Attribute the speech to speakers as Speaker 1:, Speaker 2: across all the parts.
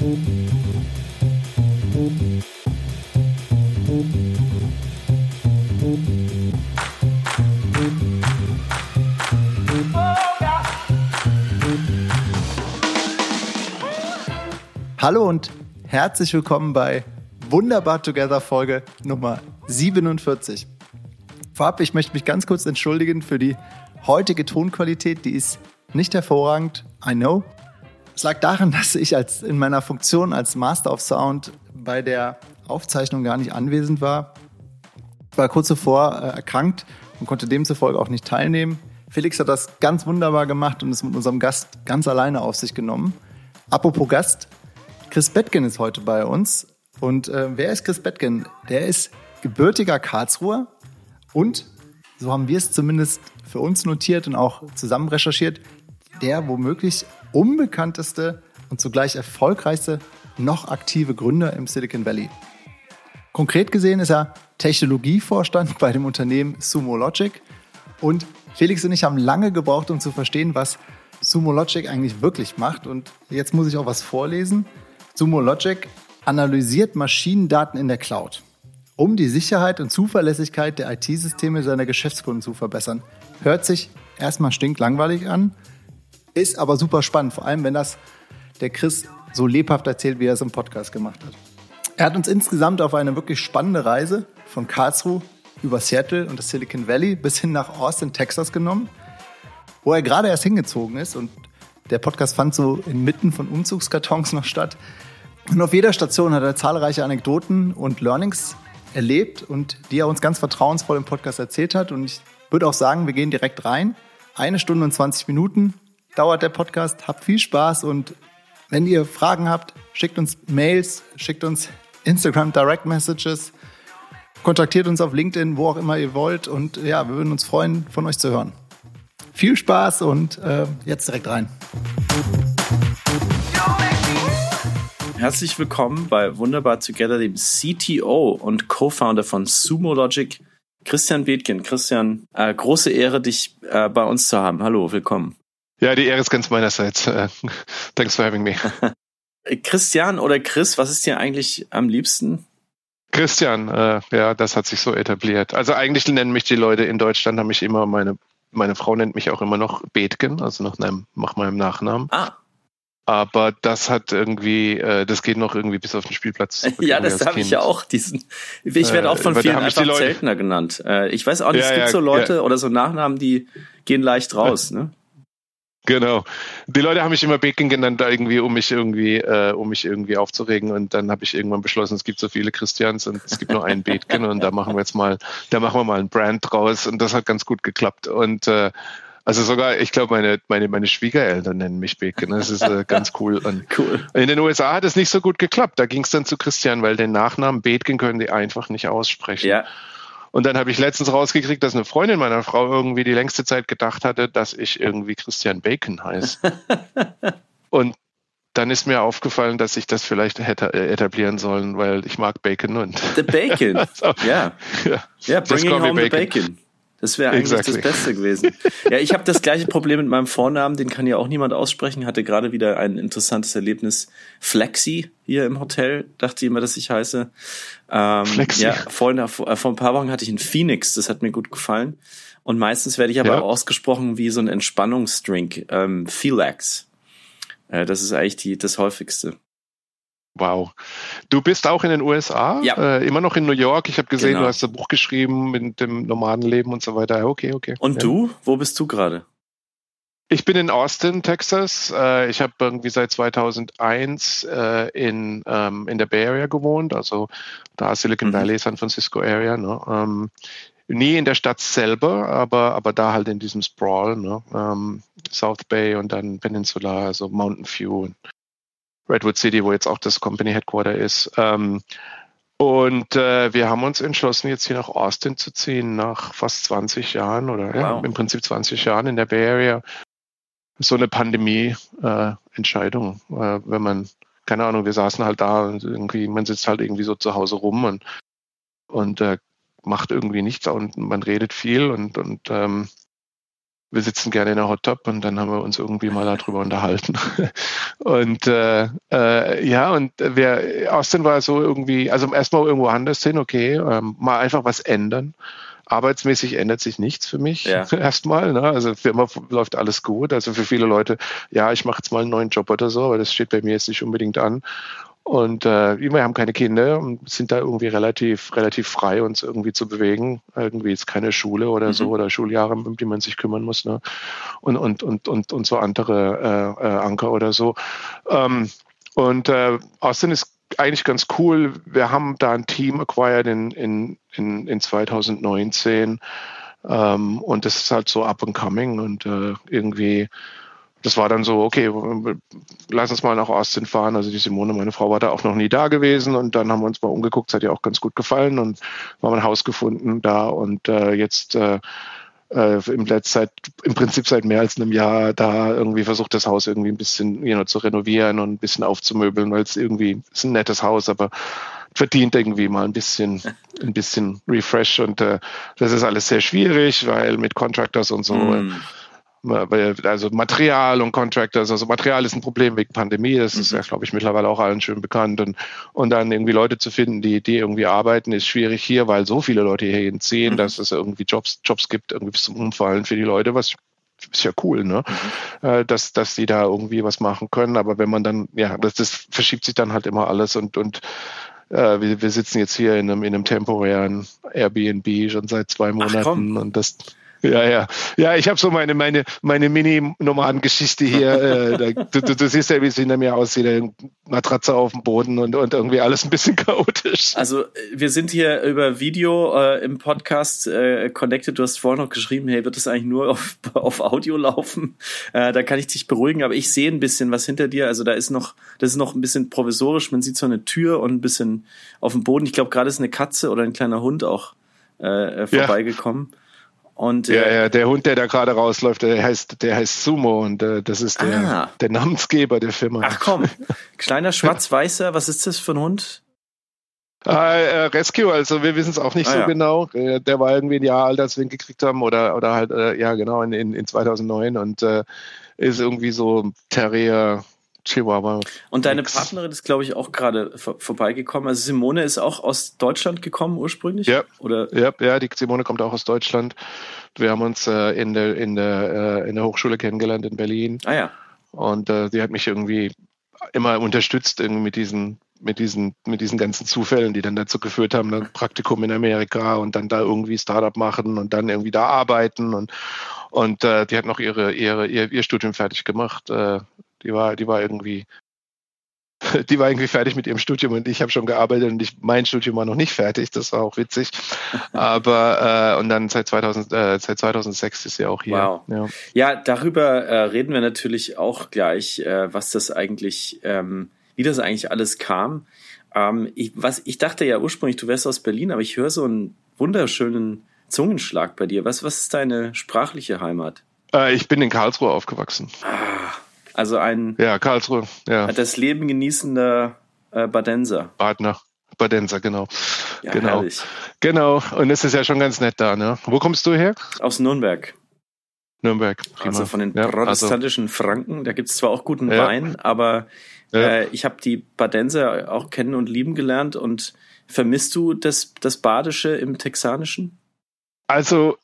Speaker 1: Hallo und herzlich willkommen bei Wunderbar Together Folge Nummer 47. Vorab, ich möchte mich ganz kurz entschuldigen für die heutige Tonqualität. Die ist nicht hervorragend, I know. Es lag daran, dass ich als, in meiner Funktion als Master of Sound bei der Aufzeichnung gar nicht anwesend war. Ich war kurz zuvor äh, erkrankt und konnte demzufolge auch nicht teilnehmen. Felix hat das ganz wunderbar gemacht und es mit unserem Gast ganz alleine auf sich genommen. Apropos Gast, Chris Bettgen ist heute bei uns. Und äh, wer ist Chris Bettgen? Der ist gebürtiger Karlsruher und, so haben wir es zumindest für uns notiert und auch zusammen recherchiert, der womöglich unbekannteste und zugleich erfolgreichste noch aktive Gründer im Silicon Valley. Konkret gesehen ist er Technologievorstand bei dem Unternehmen Sumo Logic und Felix und ich haben lange gebraucht, um zu verstehen, was Sumo Logic eigentlich wirklich macht. Und jetzt muss ich auch was vorlesen. Sumo Logic analysiert Maschinendaten in der Cloud, um die Sicherheit und Zuverlässigkeit der IT-Systeme seiner Geschäftskunden zu verbessern. Hört sich erstmal stinklangweilig an, ist aber super spannend, vor allem wenn das der Chris so lebhaft erzählt, wie er es im Podcast gemacht hat. Er hat uns insgesamt auf eine wirklich spannende Reise von Karlsruhe über Seattle und das Silicon Valley bis hin nach Austin, Texas genommen, wo er gerade erst hingezogen ist und der Podcast fand so inmitten von Umzugskartons noch statt. Und auf jeder Station hat er zahlreiche Anekdoten und Learnings erlebt und die er uns ganz vertrauensvoll im Podcast erzählt hat. Und ich würde auch sagen, wir gehen direkt rein. Eine Stunde und 20 Minuten dauert der Podcast. Habt viel Spaß und wenn ihr Fragen habt, schickt uns Mails, schickt uns Instagram Direct Messages, kontaktiert uns auf LinkedIn, wo auch immer ihr wollt. Und ja, wir würden uns freuen, von euch zu hören. Viel Spaß und äh, jetzt direkt rein.
Speaker 2: Herzlich willkommen bei Wunderbar Together, dem CTO und Co-Founder von Sumo Logic, Christian Bethgen. Christian, äh, große Ehre, dich äh, bei uns zu haben. Hallo, willkommen.
Speaker 3: Ja, die Ehre ist ganz meinerseits. Uh, thanks for having me.
Speaker 2: Christian oder Chris, was ist dir eigentlich am liebsten?
Speaker 3: Christian, äh, ja, das hat sich so etabliert. Also eigentlich nennen mich die Leute in Deutschland, haben mich immer, meine, meine Frau nennt mich auch immer noch Bethgen, also nach, einem, nach meinem Nachnamen.
Speaker 2: Ah,
Speaker 3: aber das hat irgendwie, äh, das geht noch irgendwie bis auf den Spielplatz.
Speaker 2: ja, das habe ich ja auch. Diesen, ich werde auch von äh, vielen einfach Zeltner genannt. Äh, ich weiß auch nicht, ja, es gibt ja, so Leute ja. oder so Nachnamen, die gehen leicht raus. Ne?
Speaker 3: Genau. Die Leute haben mich immer Bacon genannt, irgendwie, um mich irgendwie, äh, um mich irgendwie aufzuregen. Und dann habe ich irgendwann beschlossen, es gibt so viele Christians und es gibt nur einen Bacon und da machen wir jetzt mal, da machen wir mal ein Brand draus und das hat ganz gut geklappt. Und äh, also sogar, ich glaube, meine, meine, meine Schwiegereltern nennen mich Bacon. Das ist äh, ganz cool. Und
Speaker 2: cool.
Speaker 3: In den USA hat es nicht so gut geklappt. Da ging es dann zu Christian, weil den Nachnamen Bacon können die einfach nicht aussprechen.
Speaker 2: Ja.
Speaker 3: Und dann habe ich letztens rausgekriegt, dass eine Freundin meiner Frau irgendwie die längste Zeit gedacht hatte, dass ich irgendwie Christian Bacon heiße. und dann ist mir aufgefallen, dass ich das vielleicht hätte äh, etablieren sollen, weil ich mag Bacon und.
Speaker 2: The Bacon. so, ja. Ja, yeah, bringing home bacon. the Bacon. Das wäre eigentlich exactly. das Beste gewesen. Ja, ich habe das gleiche Problem mit meinem Vornamen, den kann ja auch niemand aussprechen. Hatte gerade wieder ein interessantes Erlebnis. Flexi hier im Hotel, dachte ich immer, dass ich heiße. Ähm, Flexi. Ja, vorhin, vor, äh, vor ein paar Wochen hatte ich einen Phoenix, das hat mir gut gefallen. Und meistens werde ich aber ja. ausgesprochen wie so ein Entspannungsdrink, ähm, Philax. Äh, das ist eigentlich die, das häufigste.
Speaker 3: Wow. Du bist auch in den USA,
Speaker 2: ja.
Speaker 3: äh, immer noch in New York. Ich habe gesehen, genau. du hast ein Buch geschrieben mit dem normalen Leben und so weiter. Okay, okay.
Speaker 2: Und ja. du? Wo bist du gerade?
Speaker 3: Ich bin in Austin, Texas. Äh, ich habe irgendwie seit 2001 äh, in, ähm, in der Bay Area gewohnt, also da Silicon mhm. Valley, San Francisco Area. Ne? Ähm, nie in der Stadt selber, aber, aber da halt in diesem Sprawl, ne? ähm, South Bay und dann Peninsula, also Mountain View. Redwood City, wo jetzt auch das Company Headquarter ist. Ähm, und äh, wir haben uns entschlossen, jetzt hier nach Austin zu ziehen, nach fast 20 Jahren oder wow. ja, im Prinzip 20 Jahren in der Bay Area. So eine Pandemie-Entscheidung, äh, äh, wenn man, keine Ahnung, wir saßen halt da und irgendwie, man sitzt halt irgendwie so zu Hause rum und, und äh, macht irgendwie nichts und man redet viel und, und ähm, wir sitzen gerne in der Hot Top und dann haben wir uns irgendwie mal darüber unterhalten. und äh, äh, ja, und wir, Austin war so irgendwie, also erstmal irgendwo anders hin, okay, ähm, mal einfach was ändern. Arbeitsmäßig ändert sich nichts für mich ja. erstmal. Ne? Also Firma läuft alles gut. Also für viele Leute, ja, ich mache jetzt mal einen neuen Job oder so, aber das steht bei mir jetzt nicht unbedingt an. Und äh, wir haben keine Kinder und sind da irgendwie relativ, relativ frei, uns irgendwie zu bewegen. Irgendwie ist keine Schule oder mhm. so oder Schuljahre, um die man sich kümmern muss. Ne? Und, und, und, und, und so andere äh, äh, Anker oder so. Ähm, und äh, Austin ist eigentlich ganz cool. Wir haben da ein Team acquired in, in, in, in 2019. Ähm, und das ist halt so up and coming und äh, irgendwie das war dann so, okay, lass uns mal nach Austin fahren. Also die Simone, meine Frau, war da auch noch nie da gewesen und dann haben wir uns mal umgeguckt, es hat ihr auch ganz gut gefallen und haben ein Haus gefunden da und äh, jetzt äh, äh, im letzten im Prinzip seit mehr als einem Jahr da irgendwie versucht, das Haus irgendwie ein bisschen you know, zu renovieren und ein bisschen aufzumöbeln, weil es irgendwie ist ein nettes Haus, aber verdient irgendwie mal ein bisschen, ein bisschen Refresh und äh, das ist alles sehr schwierig, weil mit Contractors und so. Mm also Material und Contractors, also Material ist ein Problem wegen Pandemie, das ist mhm. ja, glaube ich, mittlerweile auch allen schön bekannt. Und, und dann irgendwie Leute zu finden, die, die irgendwie arbeiten, ist schwierig hier, weil so viele Leute hierhin ziehen, mhm. dass es irgendwie Jobs, Jobs gibt, irgendwie zum Umfallen für die Leute, was ist ja cool, ne? Mhm. Äh, dass, dass die da irgendwie was machen können. Aber wenn man dann, ja, das, das verschiebt sich dann halt immer alles und, und äh, wir, wir sitzen jetzt hier in einem, in einem temporären Airbnb schon seit zwei Monaten und das ja, ja. Ja, ich habe so meine, meine, meine Mini-Nomaden-Geschichte hier. Äh, du, du, du, siehst ja, wie es hinter mir aussieht. Matratze auf dem Boden und, und irgendwie alles ein bisschen chaotisch.
Speaker 2: Also wir sind hier über Video äh, im Podcast äh, connected. Du hast vorhin noch geschrieben, hey, wird das eigentlich nur auf, auf Audio laufen? Äh, da kann ich dich beruhigen, aber ich sehe ein bisschen was hinter dir. Also da ist noch, das ist noch ein bisschen provisorisch. Man sieht so eine Tür und ein bisschen auf dem Boden. Ich glaube, gerade ist eine Katze oder ein kleiner Hund auch äh, vorbeigekommen. Ja.
Speaker 3: Und, ja, äh, ja, der Hund, der da gerade rausläuft, der heißt, der heißt Sumo und äh, das ist der, ah. der Namensgeber der Firma.
Speaker 2: Ach komm, kleiner schwarz-weißer, was ist das für ein Hund?
Speaker 3: Äh, Rescue, also wir wissen es auch nicht ah, so ja. genau. Äh, der war irgendwie ein Jahr alt, als wir ihn gekriegt haben oder, oder halt, äh, ja genau, in, in, in 2009 und äh, ist irgendwie so Terrier, Chihuahua.
Speaker 2: Und deine nix. Partnerin ist, glaube ich, auch gerade vor, vorbeigekommen. Also Simone ist auch aus Deutschland gekommen ursprünglich?
Speaker 3: Ja, Oder? ja, ja die Simone kommt auch aus Deutschland. Wir haben uns äh, in, der, in, der, äh, in der Hochschule kennengelernt in Berlin.
Speaker 2: Ah ja.
Speaker 3: Und äh, die hat mich irgendwie immer unterstützt irgendwie mit diesen mit diesen mit diesen ganzen Zufällen, die dann dazu geführt haben, dann Praktikum in Amerika und dann da irgendwie Startup machen und dann irgendwie da arbeiten und und äh, die hat noch ihre ihre ihr, ihr Studium fertig gemacht äh, die war, die war irgendwie, die war irgendwie fertig mit ihrem Studium und ich habe schon gearbeitet und ich, mein Studium war noch nicht fertig. Das war auch witzig. Aber äh, und dann seit 2000, äh, seit 2006 ist sie auch hier.
Speaker 2: Wow. Ja, ja darüber äh, reden wir natürlich auch gleich, äh, was das eigentlich, ähm, wie das eigentlich alles kam. Ähm, ich, was, ich dachte ja ursprünglich, du wärst aus Berlin, aber ich höre so einen wunderschönen Zungenschlag bei dir. Was, was ist deine sprachliche Heimat?
Speaker 3: Äh, ich bin in Karlsruhe aufgewachsen.
Speaker 2: Ah, also ein
Speaker 3: ja, Karlsruhe, ja.
Speaker 2: das Leben genießender äh, Badenser.
Speaker 3: Badner. Badenser, genau. Ja, genau. Herrlich. Genau. Und es ist ja schon ganz nett da, ne? Wo kommst du her?
Speaker 2: Aus Nürnberg.
Speaker 3: Nürnberg.
Speaker 2: Prima. Also von den ja, also protestantischen also. Franken. Da gibt es zwar auch guten ja. Wein, aber äh, ich habe die Badenser auch kennen und lieben gelernt. Und vermisst du das, das Badische im Texanischen?
Speaker 3: Also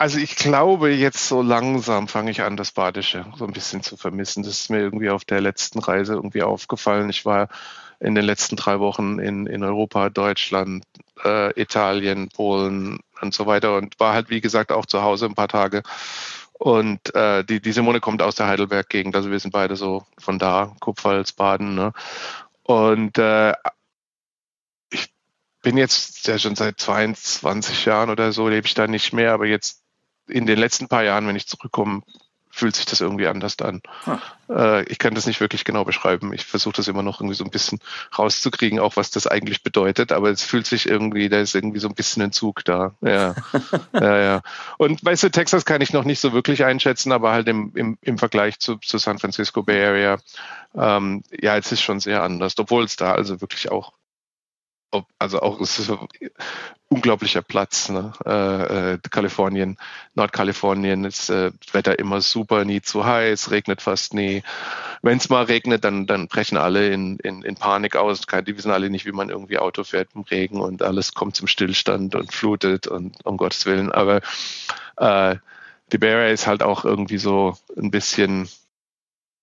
Speaker 3: also ich glaube, jetzt so langsam fange ich an, das Badische so ein bisschen zu vermissen. Das ist mir irgendwie auf der letzten Reise irgendwie aufgefallen. Ich war in den letzten drei Wochen in, in Europa, Deutschland, äh, Italien, Polen und so weiter und war halt, wie gesagt, auch zu Hause ein paar Tage. Und äh, die, die Simone kommt aus der Heidelberg-Gegend, also wir sind beide so von da, Kupfalz, Baden. Ne? Und äh, ich bin jetzt ja schon seit 22 Jahren oder so, lebe ich da nicht mehr, aber jetzt in den letzten paar Jahren, wenn ich zurückkomme, fühlt sich das irgendwie anders an. Äh, ich kann das nicht wirklich genau beschreiben. Ich versuche das immer noch irgendwie so ein bisschen rauszukriegen, auch was das eigentlich bedeutet. Aber es fühlt sich irgendwie, da ist irgendwie so ein bisschen ein Zug da. Ja, ja, ja. Und weißt du, Texas kann ich noch nicht so wirklich einschätzen, aber halt im, im, im Vergleich zu, zu San Francisco Bay Area, ähm, ja, es ist schon sehr anders, obwohl es da also wirklich auch ob, also auch es ist ein unglaublicher Platz. Ne? Äh, äh, Kalifornien, Nordkalifornien ist äh, Wetter immer super, nie zu heiß, regnet fast nie. Wenn es mal regnet, dann, dann brechen alle in, in, in Panik aus. Die wissen alle nicht, wie man irgendwie Auto fährt im Regen und alles kommt zum Stillstand und flutet und um Gottes Willen. Aber äh, die Bay Area ist halt auch irgendwie so ein bisschen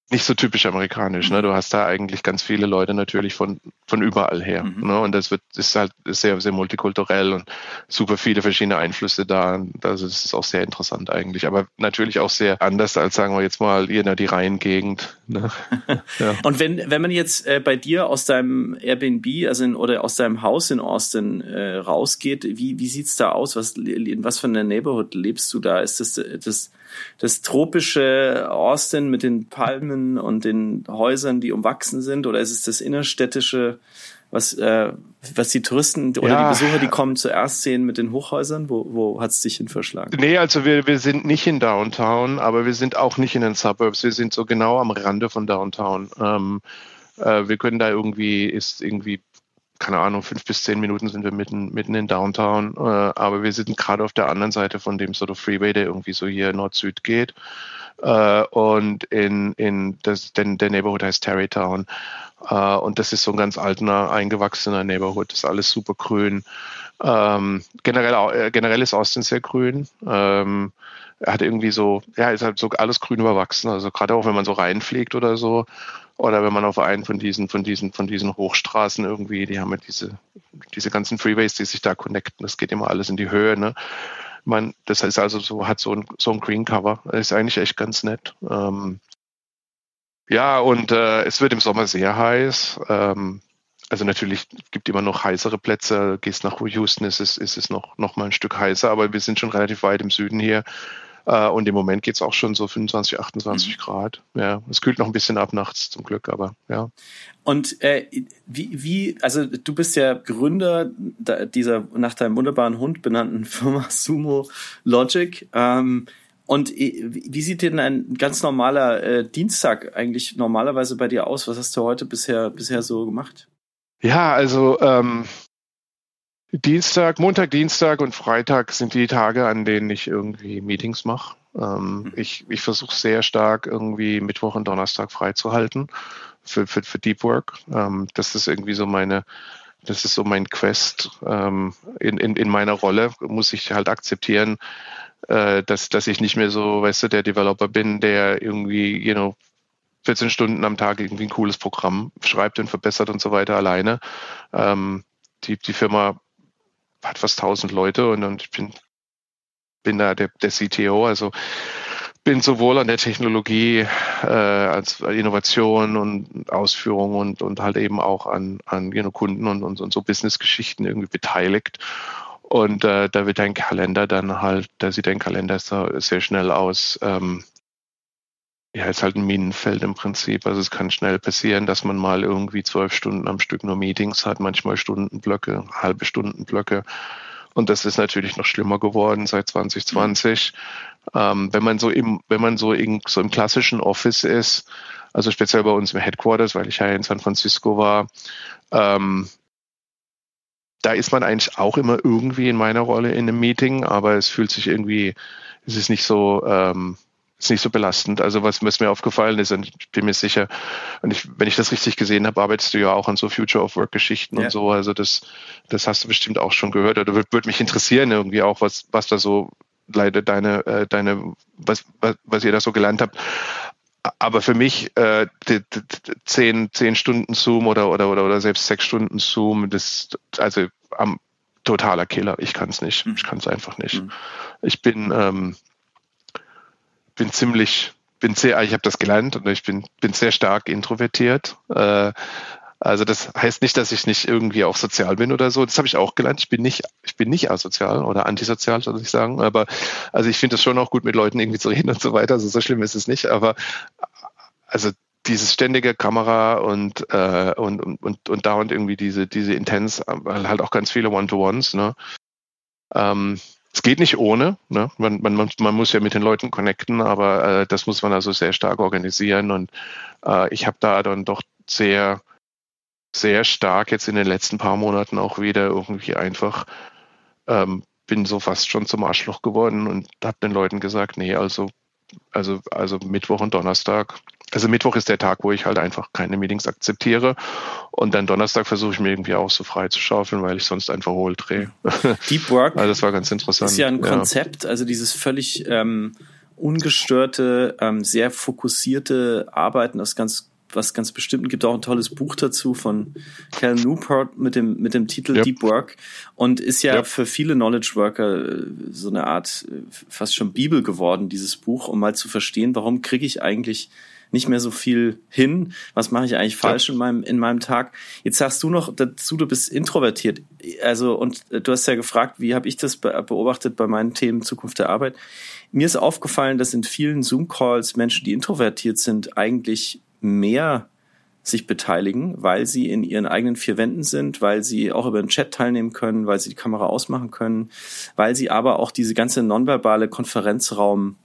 Speaker 3: nicht so typisch amerikanisch. Ne? Du hast da eigentlich ganz viele Leute natürlich von, von überall her. Mhm. Ne? Und das wird, ist halt sehr, sehr multikulturell und super viele verschiedene Einflüsse da. Also das ist auch sehr interessant eigentlich. Aber natürlich auch sehr anders als, sagen wir jetzt mal, hier die Rheingegend. Ne?
Speaker 2: ja. Und wenn, wenn man jetzt äh, bei dir aus deinem Airbnb, also in, oder aus deinem Haus in Austin äh, rausgeht, wie, wie sieht's da aus? Was, in was für einer Neighborhood lebst du da? Ist das, das das tropische Austin mit den Palmen und den Häusern, die umwachsen sind? Oder ist es das innerstädtische, was, äh, was die Touristen oder ja. die Besucher, die kommen, zuerst sehen mit den Hochhäusern? Wo, wo hat es dich hin verschlagen?
Speaker 3: Nee, also wir, wir sind nicht in Downtown, aber wir sind auch nicht in den Suburbs. Wir sind so genau am Rande von Downtown. Ähm, äh, wir können da irgendwie, ist irgendwie keine Ahnung, fünf bis zehn Minuten sind wir mitten, mitten in Downtown, äh, aber wir sind gerade auf der anderen Seite von dem sort of Freeway, der irgendwie so hier Nord-Süd geht. Äh, und in, in das, denn der Neighborhood heißt Terrytown. Äh, und das ist so ein ganz alter, eingewachsener Neighborhood. Das ist alles super grün. Ähm, generell, äh, generell ist Austin sehr grün. Ähm, er hat irgendwie so, ja, ist halt so alles grün überwachsen. Also gerade auch wenn man so reinfliegt oder so, oder wenn man auf einen von diesen, von diesen, von diesen Hochstraßen irgendwie, die haben ja diese, diese ganzen Freeways, die sich da connecten. Das geht immer alles in die Höhe, ne? Man, das ist also so, hat so ein, so ein Green Cover. Ist eigentlich echt ganz nett. Ähm, ja, und äh, es wird im Sommer sehr heiß. Ähm, also natürlich gibt immer noch heißere Plätze. Gehst nach Houston, ist es, ist es noch, noch mal ein Stück heißer, aber wir sind schon relativ weit im Süden hier. Äh, und im Moment geht es auch schon so 25, 28 mhm. Grad. Ja, es kühlt noch ein bisschen ab nachts zum Glück, aber ja.
Speaker 2: Und äh, wie, wie, also du bist ja Gründer dieser nach deinem wunderbaren Hund benannten Firma Sumo Logic. Ähm, und äh, wie sieht denn ein ganz normaler äh, Dienstag eigentlich normalerweise bei dir aus? Was hast du heute bisher bisher so gemacht?
Speaker 3: Ja, also ähm, Dienstag, Montag, Dienstag und Freitag sind die Tage, an denen ich irgendwie Meetings mache. Ähm, mhm. Ich, ich versuche sehr stark irgendwie Mittwoch und Donnerstag freizuhalten für, für, für Deep Work. Ähm, das ist irgendwie so meine, das ist so mein Quest. Ähm, in, in, in meiner Rolle muss ich halt akzeptieren, äh, dass, dass ich nicht mehr so, weißt du, der Developer bin, der irgendwie, you know, 14 Stunden am Tag irgendwie ein cooles Programm schreibt und verbessert und so weiter alleine. Ähm, die, die Firma hat fast 1000 Leute und, und ich bin, bin da der, der CTO, also bin sowohl an der Technologie äh, als Innovation und Ausführung und, und halt eben auch an, an you know, Kunden und, und, und so Business-Geschichten irgendwie beteiligt. Und äh, da wird dein Kalender dann halt, da sieht dein Kalender so, sehr schnell aus. Ähm, ja, ist halt ein Minenfeld im Prinzip. Also es kann schnell passieren, dass man mal irgendwie zwölf Stunden am Stück nur Meetings hat, manchmal Stundenblöcke, halbe Stundenblöcke. Und das ist natürlich noch schlimmer geworden seit 2020. Mhm. Ähm, wenn man so im, wenn man so in so im klassischen Office ist, also speziell bei uns im Headquarters, weil ich ja in San Francisco war, ähm, da ist man eigentlich auch immer irgendwie in meiner Rolle in einem Meeting, aber es fühlt sich irgendwie, es ist nicht so, ähm, ist nicht so belastend. Also was, was mir aufgefallen ist, und ich bin mir sicher, und ich, wenn ich das richtig gesehen habe, arbeitest du ja auch an so Future of Work Geschichten ja. und so. Also das, das hast du bestimmt auch schon gehört. Oder würde würd mich interessieren irgendwie auch, was, was da so leider deine, äh, deine, was, was, was ihr da so gelernt habt. Aber für mich äh, die, die, zehn, zehn Stunden Zoom oder, oder, oder, oder selbst sechs Stunden Zoom, das also am totaler Killer. Ich kann es nicht. Ich kann es einfach nicht. Mhm. Ich bin ähm, bin ziemlich, bin sehr, ich habe das gelernt und ich bin, bin sehr stark introvertiert. Äh, also das heißt nicht, dass ich nicht irgendwie auch sozial bin oder so. Das habe ich auch gelernt. Ich bin nicht, ich bin nicht asozial oder antisozial, soll ich sagen. Aber also ich finde es schon auch gut, mit Leuten irgendwie zu reden und so weiter. Also so schlimm ist es nicht. Aber also dieses ständige Kamera und, äh, und, und, und dauernd irgendwie diese, diese Intens, halt auch ganz viele One-to-Ones, ne? Ähm, es geht nicht ohne. Ne? Man, man, man muss ja mit den Leuten connecten, aber äh, das muss man also sehr stark organisieren. Und äh, ich habe da dann doch sehr, sehr stark jetzt in den letzten paar Monaten auch wieder irgendwie einfach, ähm, bin so fast schon zum Arschloch geworden und habe den Leuten gesagt, nee, also, also, also Mittwoch und Donnerstag. Also Mittwoch ist der Tag, wo ich halt einfach keine Meetings akzeptiere. Und dann Donnerstag versuche ich mir irgendwie auch so frei zu schaufeln, weil ich sonst einfach wohl drehe.
Speaker 2: Deep Work.
Speaker 3: also das war ganz interessant.
Speaker 2: Ist ja ein Konzept, also dieses völlig ähm, ungestörte, ähm, sehr fokussierte Arbeiten aus ganz was ganz bestimmt. Gibt auch ein tolles Buch dazu von Cal Newport mit dem, mit dem Titel yep. Deep Work und ist ja yep. für viele Knowledge Worker äh, so eine Art äh, fast schon Bibel geworden, dieses Buch, um mal zu verstehen, warum kriege ich eigentlich nicht mehr so viel hin. Was mache ich eigentlich falsch ja. in meinem in meinem Tag? Jetzt sagst du noch dazu, du bist introvertiert. Also und äh, du hast ja gefragt, wie habe ich das beobachtet bei meinen Themen Zukunft der Arbeit? Mir ist aufgefallen, dass in vielen Zoom Calls Menschen, die introvertiert sind, eigentlich mehr sich beteiligen, weil sie in ihren eigenen vier Wänden sind, weil sie auch über den Chat teilnehmen können, weil sie die Kamera ausmachen können, weil sie aber auch diese ganze nonverbale Konferenzraum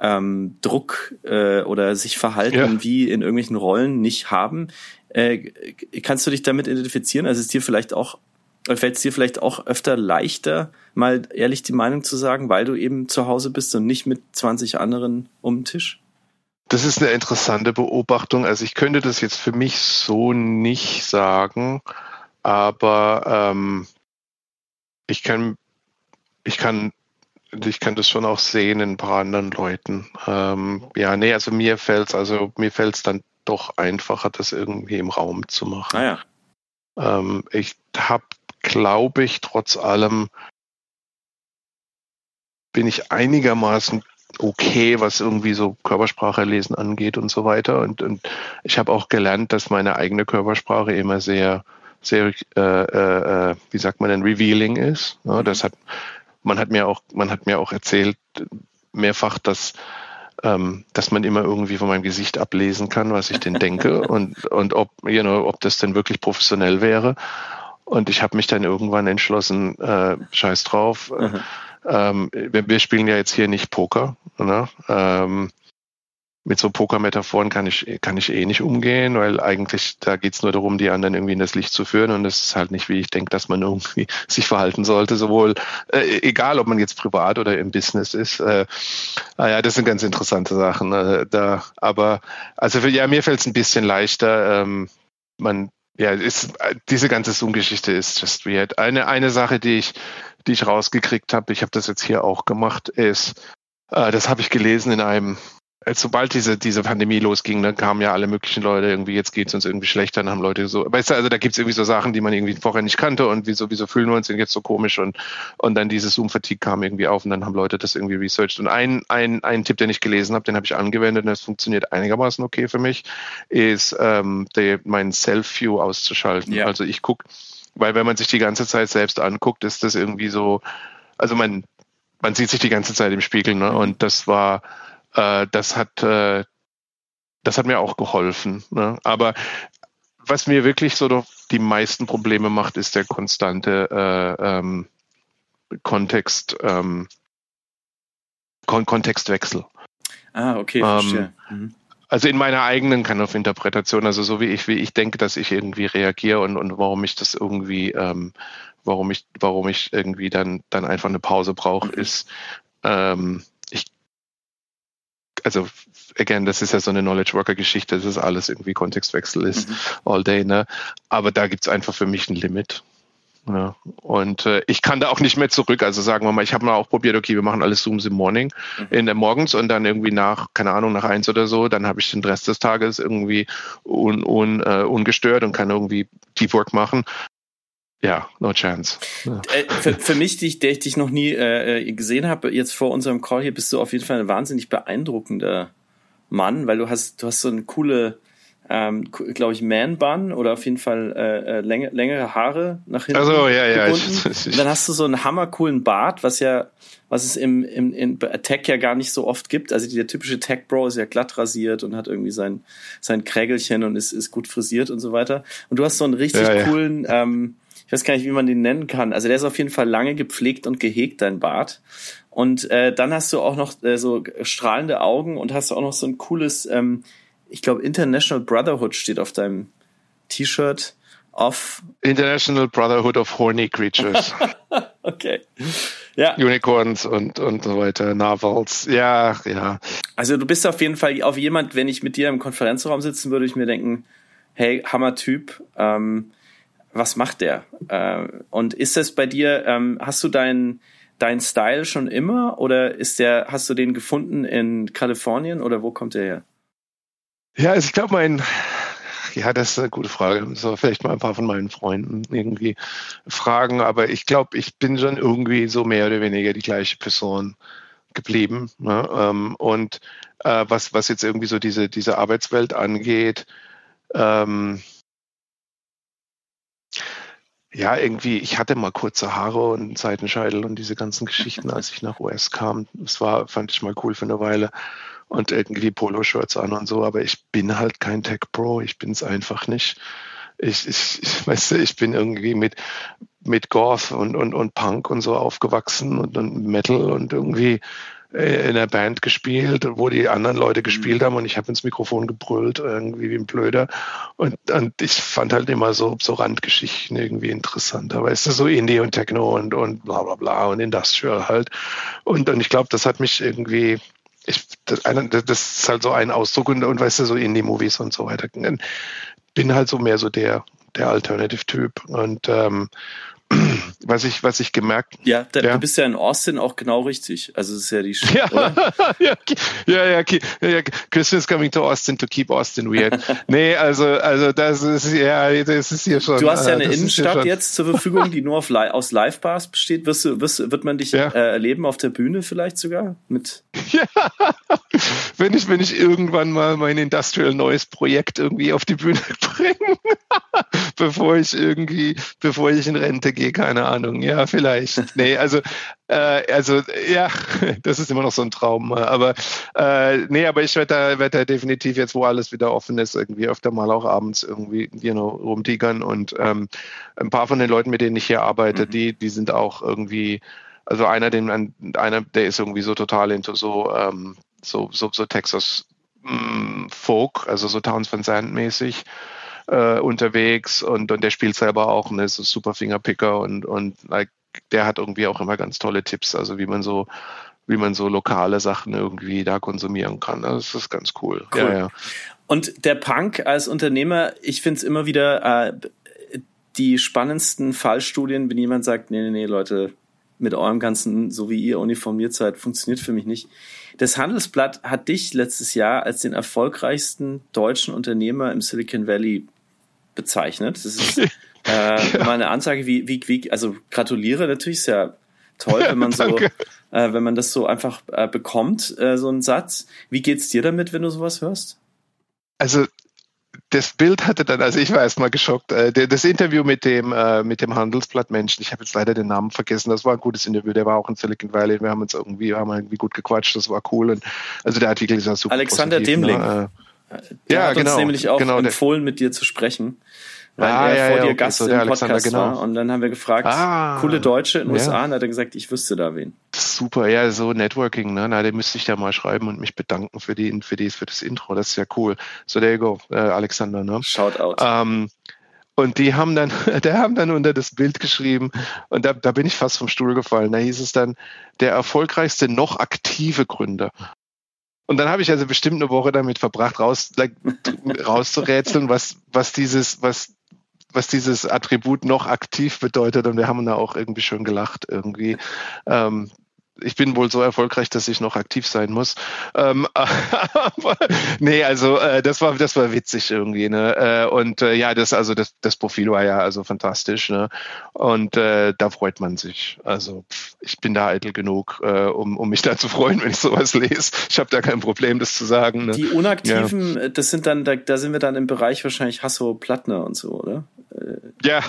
Speaker 2: ähm, Druck äh, oder sich verhalten ja. wie in irgendwelchen Rollen nicht haben. Äh, kannst du dich damit identifizieren? Also ist dir vielleicht auch fällt es dir vielleicht auch öfter leichter, mal ehrlich die Meinung zu sagen, weil du eben zu Hause bist und nicht mit 20 anderen um den Tisch?
Speaker 3: Das ist eine interessante Beobachtung. Also ich könnte das jetzt für mich so nicht sagen, aber ähm, ich kann, ich kann, ich kann das schon auch sehen in ein paar anderen Leuten. Ähm, ja, nee, also mir fällt es, also mir dann doch einfacher, das irgendwie im Raum zu machen.
Speaker 2: Ah ja.
Speaker 3: Ähm, ich habe, glaube ich, trotz allem bin ich einigermaßen okay, was irgendwie so Körpersprache lesen angeht und so weiter. Und, und ich habe auch gelernt, dass meine eigene Körpersprache immer sehr, sehr, äh, äh, wie sagt man denn, revealing ist. Ja, mhm. das hat, man hat mir auch, man hat mir auch erzählt mehrfach, dass ähm, dass man immer irgendwie von meinem Gesicht ablesen kann, was ich denn denke und und ob, you know, ob das denn wirklich professionell wäre. Und ich habe mich dann irgendwann entschlossen, äh, scheiß drauf. Mhm ähm, wir, wir, spielen ja jetzt hier nicht Poker. Ne? Ähm, mit so Poker-Metaphoren kann ich, kann ich eh nicht umgehen, weil eigentlich da geht's nur darum, die anderen irgendwie in das Licht zu führen und das ist halt nicht, wie ich denke, dass man irgendwie sich verhalten sollte, sowohl äh, egal, ob man jetzt privat oder im Business ist. Äh, naja, das sind ganz interessante Sachen. Äh, da, aber also für, ja, mir fällt es ein bisschen leichter. Ähm, man ja, ist, diese ganze Zoom-Geschichte ist just weird. Eine, eine Sache, die ich, die ich rausgekriegt habe, ich habe das jetzt hier auch gemacht, ist, äh, das habe ich gelesen in einem sobald diese, diese Pandemie losging, dann kamen ja alle möglichen Leute irgendwie, jetzt geht es uns irgendwie schlechter, dann haben Leute so, weißt du, also da gibt es irgendwie so Sachen, die man irgendwie vorher nicht kannte und wieso, wieso fühlen wir uns denn jetzt so komisch und, und dann dieses Zoom-Fatigue kam irgendwie auf und dann haben Leute das irgendwie researched. Und ein, ein, ein Tipp, den ich gelesen habe, den habe ich angewendet und das funktioniert einigermaßen okay für mich, ist ähm, der, mein Self-View auszuschalten. Ja. Also ich gucke, weil wenn man sich die ganze Zeit selbst anguckt, ist das irgendwie so, also man, man sieht sich die ganze Zeit im Spiegel, ne? Und das war, äh, das hat, äh, das hat mir auch geholfen. Ne? Aber was mir wirklich so die meisten Probleme macht, ist der konstante äh, ähm, Kontext, ähm, Kon Kontextwechsel.
Speaker 2: Ah, okay, verstehe. Ähm, mhm.
Speaker 3: Also in meiner eigenen kind of Interpretation, also so wie ich, wie ich denke, dass ich irgendwie reagiere und, und warum ich das irgendwie, ähm, warum ich, warum ich irgendwie dann, dann einfach eine Pause brauche, mhm. ist, ähm, also again, das ist ja so eine Knowledge Worker Geschichte, das ist alles irgendwie Kontextwechsel ist, mhm. all day, ne? Aber da gibt's einfach für mich ein Limit. Ja. Und äh, ich kann da auch nicht mehr zurück. Also sagen wir mal, ich habe mal auch probiert, okay, wir machen alles Zooms im Morning, mhm. in der morgens und dann irgendwie nach, keine Ahnung, nach eins oder so, dann habe ich den Rest des Tages irgendwie un, un, uh, ungestört und kann irgendwie Deep Work machen. Ja, no chance. Ja.
Speaker 2: Äh, für, für, mich, die ich, der ich dich noch nie äh, äh, gesehen habe, jetzt vor unserem Call hier, bist du auf jeden Fall ein wahnsinnig beeindruckender Mann, weil du hast, du hast so eine coole, ähm, glaube ich, Man-Bun oder auf jeden Fall äh, äh läng längere Haare nach hinten.
Speaker 3: Also ja, ja.
Speaker 2: Ich, ich, Und dann hast du so einen hammercoolen Bart, was ja, was es im, im in Tech ja gar nicht so oft gibt. Also der typische Tech-Bro ist ja glatt rasiert und hat irgendwie sein, sein Krägelchen und ist, ist gut frisiert und so weiter. Und du hast so einen richtig ja, coolen, ja. Ähm, ich weiß gar nicht, wie man den nennen kann. Also der ist auf jeden Fall lange gepflegt und gehegt, dein Bart. Und äh, dann hast du auch noch äh, so strahlende Augen und hast auch noch so ein cooles, ähm, ich glaube, International Brotherhood steht auf deinem T-Shirt. of
Speaker 3: International Brotherhood of Horny Creatures.
Speaker 2: okay. Ja.
Speaker 3: Unicorns und, und so weiter, Narwhals. Ja, ja.
Speaker 2: Also du bist auf jeden Fall auf jemand, wenn ich mit dir im Konferenzraum sitzen würde, ich mir denken, hey, Hammer-Typ, ähm, was macht der? Äh, und ist das bei dir, ähm, hast du deinen dein Style schon immer oder ist der, hast du den gefunden in Kalifornien oder wo kommt der her?
Speaker 3: Ja, also ich glaube, mein, ja, das ist eine gute Frage. So vielleicht mal ein paar von meinen Freunden irgendwie fragen, aber ich glaube, ich bin schon irgendwie so mehr oder weniger die gleiche Person geblieben. Ne? Ähm, und äh, was, was jetzt irgendwie so diese, diese Arbeitswelt angeht, ähm, ja, irgendwie, ich hatte mal kurze Haare und Seitenscheitel und diese ganzen Geschichten, als ich nach US kam. Das war, fand ich mal cool für eine Weile und irgendwie Poloshirts an und so, aber ich bin halt kein Tech Pro, ich bin es einfach nicht. Ich, ich, ich, weißt du, ich bin irgendwie mit, mit Goth und, und, und Punk und so aufgewachsen und, und Metal und irgendwie äh, in der Band gespielt, wo die anderen Leute gespielt mhm. haben und ich habe ins Mikrofon gebrüllt, irgendwie wie ein Blöder. Und, und ich fand halt immer so, so Randgeschichten irgendwie interessanter, weißt du, so Indie und Techno und, und bla bla bla und Industrial halt. Und, und ich glaube, das hat mich irgendwie ich, das, das ist halt so ein Ausdruck und, und weißt du, so Indie-Movies und so weiter. Bin halt so mehr so der, der Alternative-Typ. Und ähm, was ich, was ich gemerkt.
Speaker 2: Ja, da, ja, du bist ja in Austin auch genau richtig. Also es ist ja die
Speaker 3: Sch ja, ja, ja, ja, ja, Christian is coming to Austin to keep Austin weird. nee, also, also das ist ja, das ist hier schon.
Speaker 2: Du hast ja eine Innenstadt jetzt zur Verfügung, die nur auf, aus Live-Bars besteht. Wirst du, wirst, wird man dich ja. äh, erleben auf der Bühne vielleicht sogar mit?
Speaker 3: Ja, wenn ich, wenn ich irgendwann mal mein Industrial neues Projekt irgendwie auf die Bühne bringe, bevor ich irgendwie, bevor ich in Rente gehe, keine Ahnung. Ja, vielleicht. Nee, also, äh, also ja, das ist immer noch so ein Traum. Aber äh, nee, aber ich werde da, werd da definitiv jetzt, wo alles wieder offen ist, irgendwie öfter mal auch abends irgendwie, you know, rumtigern. Und ähm, ein paar von den Leuten, mit denen ich hier arbeite, mhm. die, die sind auch irgendwie, also einer, den, einer, der ist irgendwie so total into so, ähm, so, so, so Texas mm, Folk, also so Towns Van Zandt mäßig äh, unterwegs und, und der spielt selber auch, ne, so super Fingerpicker und, und like, der hat irgendwie auch immer ganz tolle Tipps, also wie man so wie man so lokale Sachen irgendwie da konsumieren kann. Das ist ganz cool.
Speaker 2: cool. Ja, ja. Und der Punk als Unternehmer, ich finde es immer wieder äh, die spannendsten Fallstudien, wenn jemand sagt, nee, nee, nee, Leute, mit eurem ganzen, so wie ihr uniformiert seid, funktioniert für mich nicht. Das Handelsblatt hat dich letztes Jahr als den erfolgreichsten deutschen Unternehmer im Silicon Valley bezeichnet. Das ist äh, ja. mal eine Ansage, wie, wie, wie, also gratuliere natürlich, ist ja toll, wenn man so, äh, wenn man das so einfach äh, bekommt, äh, so einen Satz. Wie geht's dir damit, wenn du sowas hörst?
Speaker 3: Also das Bild hatte dann, also ich war erstmal geschockt, äh, das Interview mit dem, äh, mit dem Handelsblattmenschen, ich habe jetzt leider den Namen vergessen, das war ein gutes Interview, der war auch in Silicon Valley, wir haben uns irgendwie, haben irgendwie gut gequatscht, das war cool und also der Artikel ist ja super
Speaker 2: Alexander positiv, Demling. Ne? Der ja, hat genau, uns nämlich auch genau, empfohlen, mit dir zu sprechen, weil ah, er ja, vor ja, dir okay, Gast so im Podcast genau. war. Und dann haben wir gefragt, ah, coole Deutsche in den USA, und hat er gesagt, ich wüsste da wen.
Speaker 3: Super, ja, so Networking, ne? Na, den müsste ich da mal schreiben und mich bedanken für die, für die, für das Intro. Das ist ja cool. So, there you go, äh, Alexander, ne?
Speaker 2: Shout out.
Speaker 3: Ähm, und die haben dann, der haben dann unter das Bild geschrieben, und da, da bin ich fast vom Stuhl gefallen. Da hieß es dann, der erfolgreichste noch aktive Gründer. Und dann habe ich also bestimmt eine Woche damit verbracht, raus, like, rauszurätseln, was, was dieses, was, was dieses Attribut noch aktiv bedeutet. Und wir haben da auch irgendwie schön gelacht irgendwie. Ähm, ich bin wohl so erfolgreich, dass ich noch aktiv sein muss. Ähm, aber, nee, also äh, das war das war witzig irgendwie, ne? Äh, und äh, ja, das also das, das Profil war ja also fantastisch, ne? Und äh, da freut man sich. Also pff, ich bin da eitel genug, äh, um, um mich da zu freuen, wenn ich sowas lese. Ich habe da kein Problem, das zu sagen. Ne?
Speaker 2: Die Unaktiven, ja. das sind dann, da, da sind wir dann im Bereich wahrscheinlich Hasso Plattner und so, oder?
Speaker 3: Ja,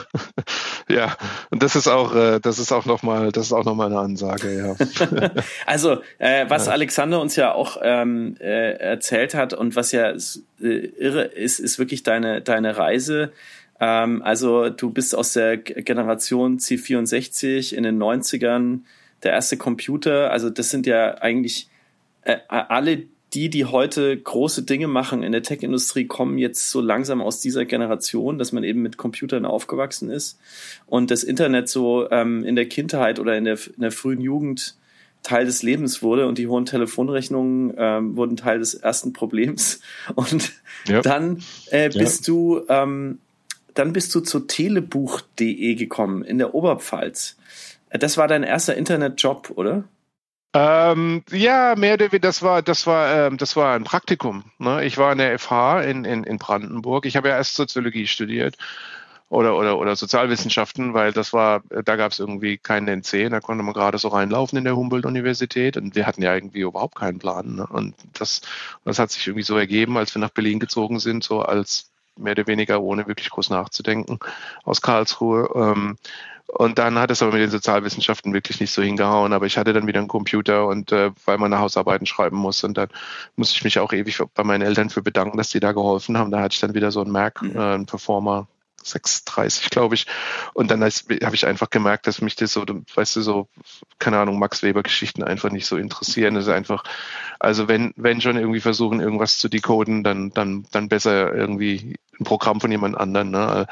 Speaker 3: ja. Und das ist auch, äh, das ist auch nochmal, das ist auch nochmal eine Ansage, ja.
Speaker 2: also, äh, was ja. Alexander uns ja auch ähm, äh, erzählt hat und was ja äh, irre ist, ist wirklich deine, deine Reise. Ähm, also, du bist aus der Generation C64 in den 90ern, der erste Computer. Also, das sind ja eigentlich äh, alle die, die heute große Dinge machen in der Tech-Industrie, kommen jetzt so langsam aus dieser Generation, dass man eben mit Computern aufgewachsen ist und das Internet so ähm, in der Kindheit oder in der, in der frühen Jugend Teil des Lebens wurde und die hohen Telefonrechnungen ähm, wurden Teil des ersten Problems. Und ja. dann äh, bist ja. du ähm, dann bist du zu telebuch.de gekommen in der Oberpfalz. Das war dein erster Internetjob, oder?
Speaker 3: Ähm, ja, mehr oder weniger, das war, das war, ähm, das war ein Praktikum. Ne? Ich war in der FH in, in, in Brandenburg. Ich habe ja erst Soziologie studiert oder, oder, oder Sozialwissenschaften, weil das war, da gab es irgendwie keinen NC, da konnte man gerade so reinlaufen in der Humboldt-Universität und wir hatten ja irgendwie überhaupt keinen Plan. Ne? Und das, das hat sich irgendwie so ergeben, als wir nach Berlin gezogen sind, so als mehr oder weniger ohne wirklich groß nachzudenken aus Karlsruhe. Ähm, und dann hat es aber mit den Sozialwissenschaften wirklich nicht so hingehauen. Aber ich hatte dann wieder einen Computer und äh, weil man Hausarbeiten schreiben muss. Und dann musste ich mich auch ewig bei meinen Eltern für bedanken, dass die da geholfen haben. Da hatte ich dann wieder so einen Mac, mhm. äh, einen Performer 630, glaube ich. Und dann habe ich einfach gemerkt, dass mich das so, weißt du, so, keine Ahnung, Max Weber-Geschichten einfach nicht so interessieren. Das ist einfach, also wenn, wenn schon irgendwie versuchen, irgendwas zu decoden, dann, dann, dann besser irgendwie ein Programm von jemand anderen. Ne?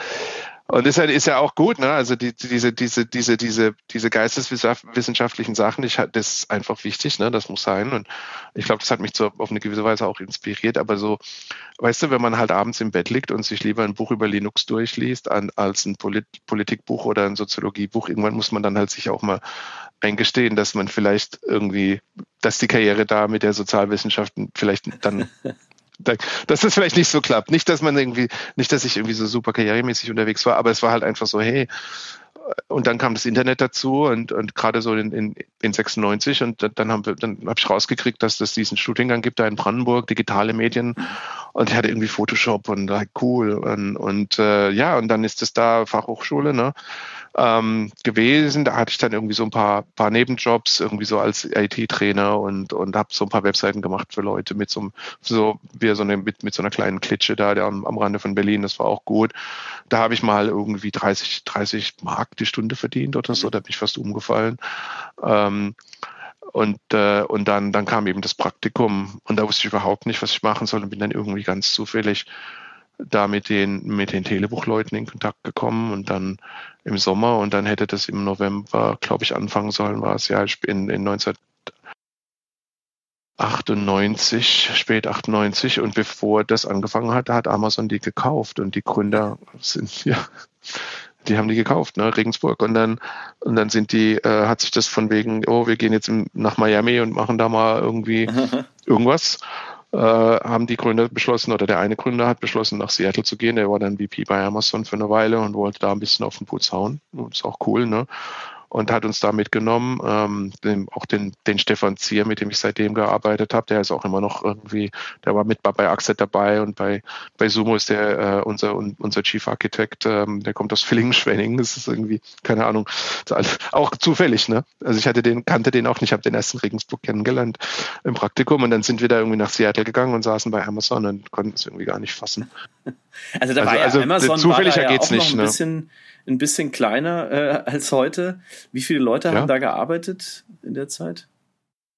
Speaker 3: Und das ist ja auch gut, ne? Also die, diese, diese, diese, diese, diese geisteswissenschaftlichen Sachen, ich, das ist einfach wichtig, ne? Das muss sein. Und ich glaube, das hat mich so auf eine gewisse Weise auch inspiriert. Aber so, weißt du, wenn man halt abends im Bett liegt und sich lieber ein Buch über Linux durchliest, an, als ein Polit Politikbuch oder ein Soziologiebuch, irgendwann muss man dann halt sich auch mal eingestehen, dass man vielleicht irgendwie, dass die Karriere da mit der Sozialwissenschaften vielleicht dann dass das vielleicht nicht so klappt. Nicht, dass man irgendwie, nicht, dass ich irgendwie so super karrieremäßig unterwegs war, aber es war halt einfach so, hey, und dann kam das Internet dazu und, und gerade so in, in, in 96 und dann haben wir, dann habe ich rausgekriegt, dass es diesen Studiengang gibt da in Brandenburg, digitale Medien und ich hatte irgendwie Photoshop und like, cool und, und äh, ja und dann ist es da Fachhochschule, ne? Ähm, gewesen. Da hatte ich dann irgendwie so ein paar, paar Nebenjobs, irgendwie so als IT-Trainer und, und habe so ein paar Webseiten gemacht für Leute mit so, so wie so eine, mit, mit so einer kleinen Klitsche da der am, am Rande von Berlin. Das war auch gut. Da habe ich mal irgendwie 30, 30 Mark die Stunde verdient oder so. Da bin ich fast umgefallen. Ähm, und, äh, und dann, dann kam eben das Praktikum und da wusste ich überhaupt nicht, was ich machen soll und bin dann irgendwie ganz zufällig da mit den, mit den Telebuchleuten in Kontakt gekommen und dann im Sommer und dann hätte das im November, glaube ich, anfangen sollen, war es ja in, in 1998, spät 98 und bevor das angefangen hat, hat Amazon die gekauft und die Gründer sind, ja, die haben die gekauft, ne, Regensburg. Und dann, und dann sind die, äh, hat sich das von wegen, oh, wir gehen jetzt nach Miami und machen da mal irgendwie irgendwas haben die Gründer beschlossen, oder der eine Gründer hat beschlossen, nach Seattle zu gehen. Der war dann VP bei Amazon für eine Weile und wollte da ein bisschen auf den Putz hauen. Das ist auch cool, ne? Und hat uns da mitgenommen. Ähm, den, auch den, den Stefan Zier, mit dem ich seitdem gearbeitet habe, der ist auch immer noch irgendwie, der war mit bei Axet dabei und bei, bei Sumo ist der äh, unser, unser Chief Architect, ähm, der kommt aus Villingen-Schwenning. Das ist irgendwie, keine Ahnung, auch zufällig, ne? Also ich hatte den, kannte den auch nicht, habe den erst in Regensburg kennengelernt im Praktikum und dann sind wir da irgendwie nach Seattle gegangen und saßen bei Amazon und konnten es irgendwie gar nicht fassen.
Speaker 2: Also da war also, ja also Amazon zufälliger war da ja geht's auch nicht, noch ein ne? bisschen ein bisschen kleiner äh, als heute. Wie viele Leute ja. haben da gearbeitet in der Zeit?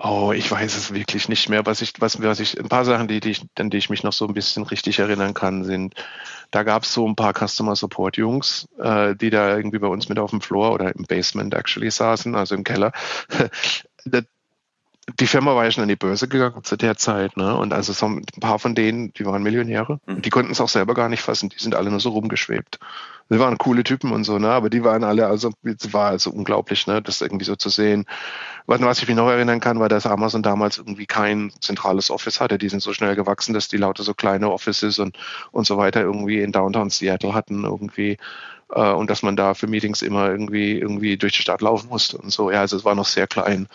Speaker 3: Oh, ich weiß es wirklich nicht mehr. Was ich, was, was ich, ein paar Sachen, die, die ich, an die ich mich noch so ein bisschen richtig erinnern kann, sind, da gab es so ein paar Customer Support Jungs, äh, die da irgendwie bei uns mit auf dem Floor oder im Basement actually saßen, also im Keller. die Firma war ja schon an die Börse gegangen zu der Zeit, ne? Und also so ein paar von denen, die waren Millionäre. Mhm. Die konnten es auch selber gar nicht fassen. Die sind alle nur so rumgeschwebt. Die waren coole Typen und so, ne? Aber die waren alle, also es war also unglaublich, ne? Das irgendwie so zu sehen. Was, was ich mich noch erinnern kann, war, dass Amazon damals irgendwie kein zentrales Office hatte. Die sind so schnell gewachsen, dass die lauter so kleine Offices und, und so weiter irgendwie in Downtown Seattle hatten irgendwie. Äh, und dass man da für Meetings immer irgendwie, irgendwie durch die Stadt laufen musste und so. Ja, also es war noch sehr klein.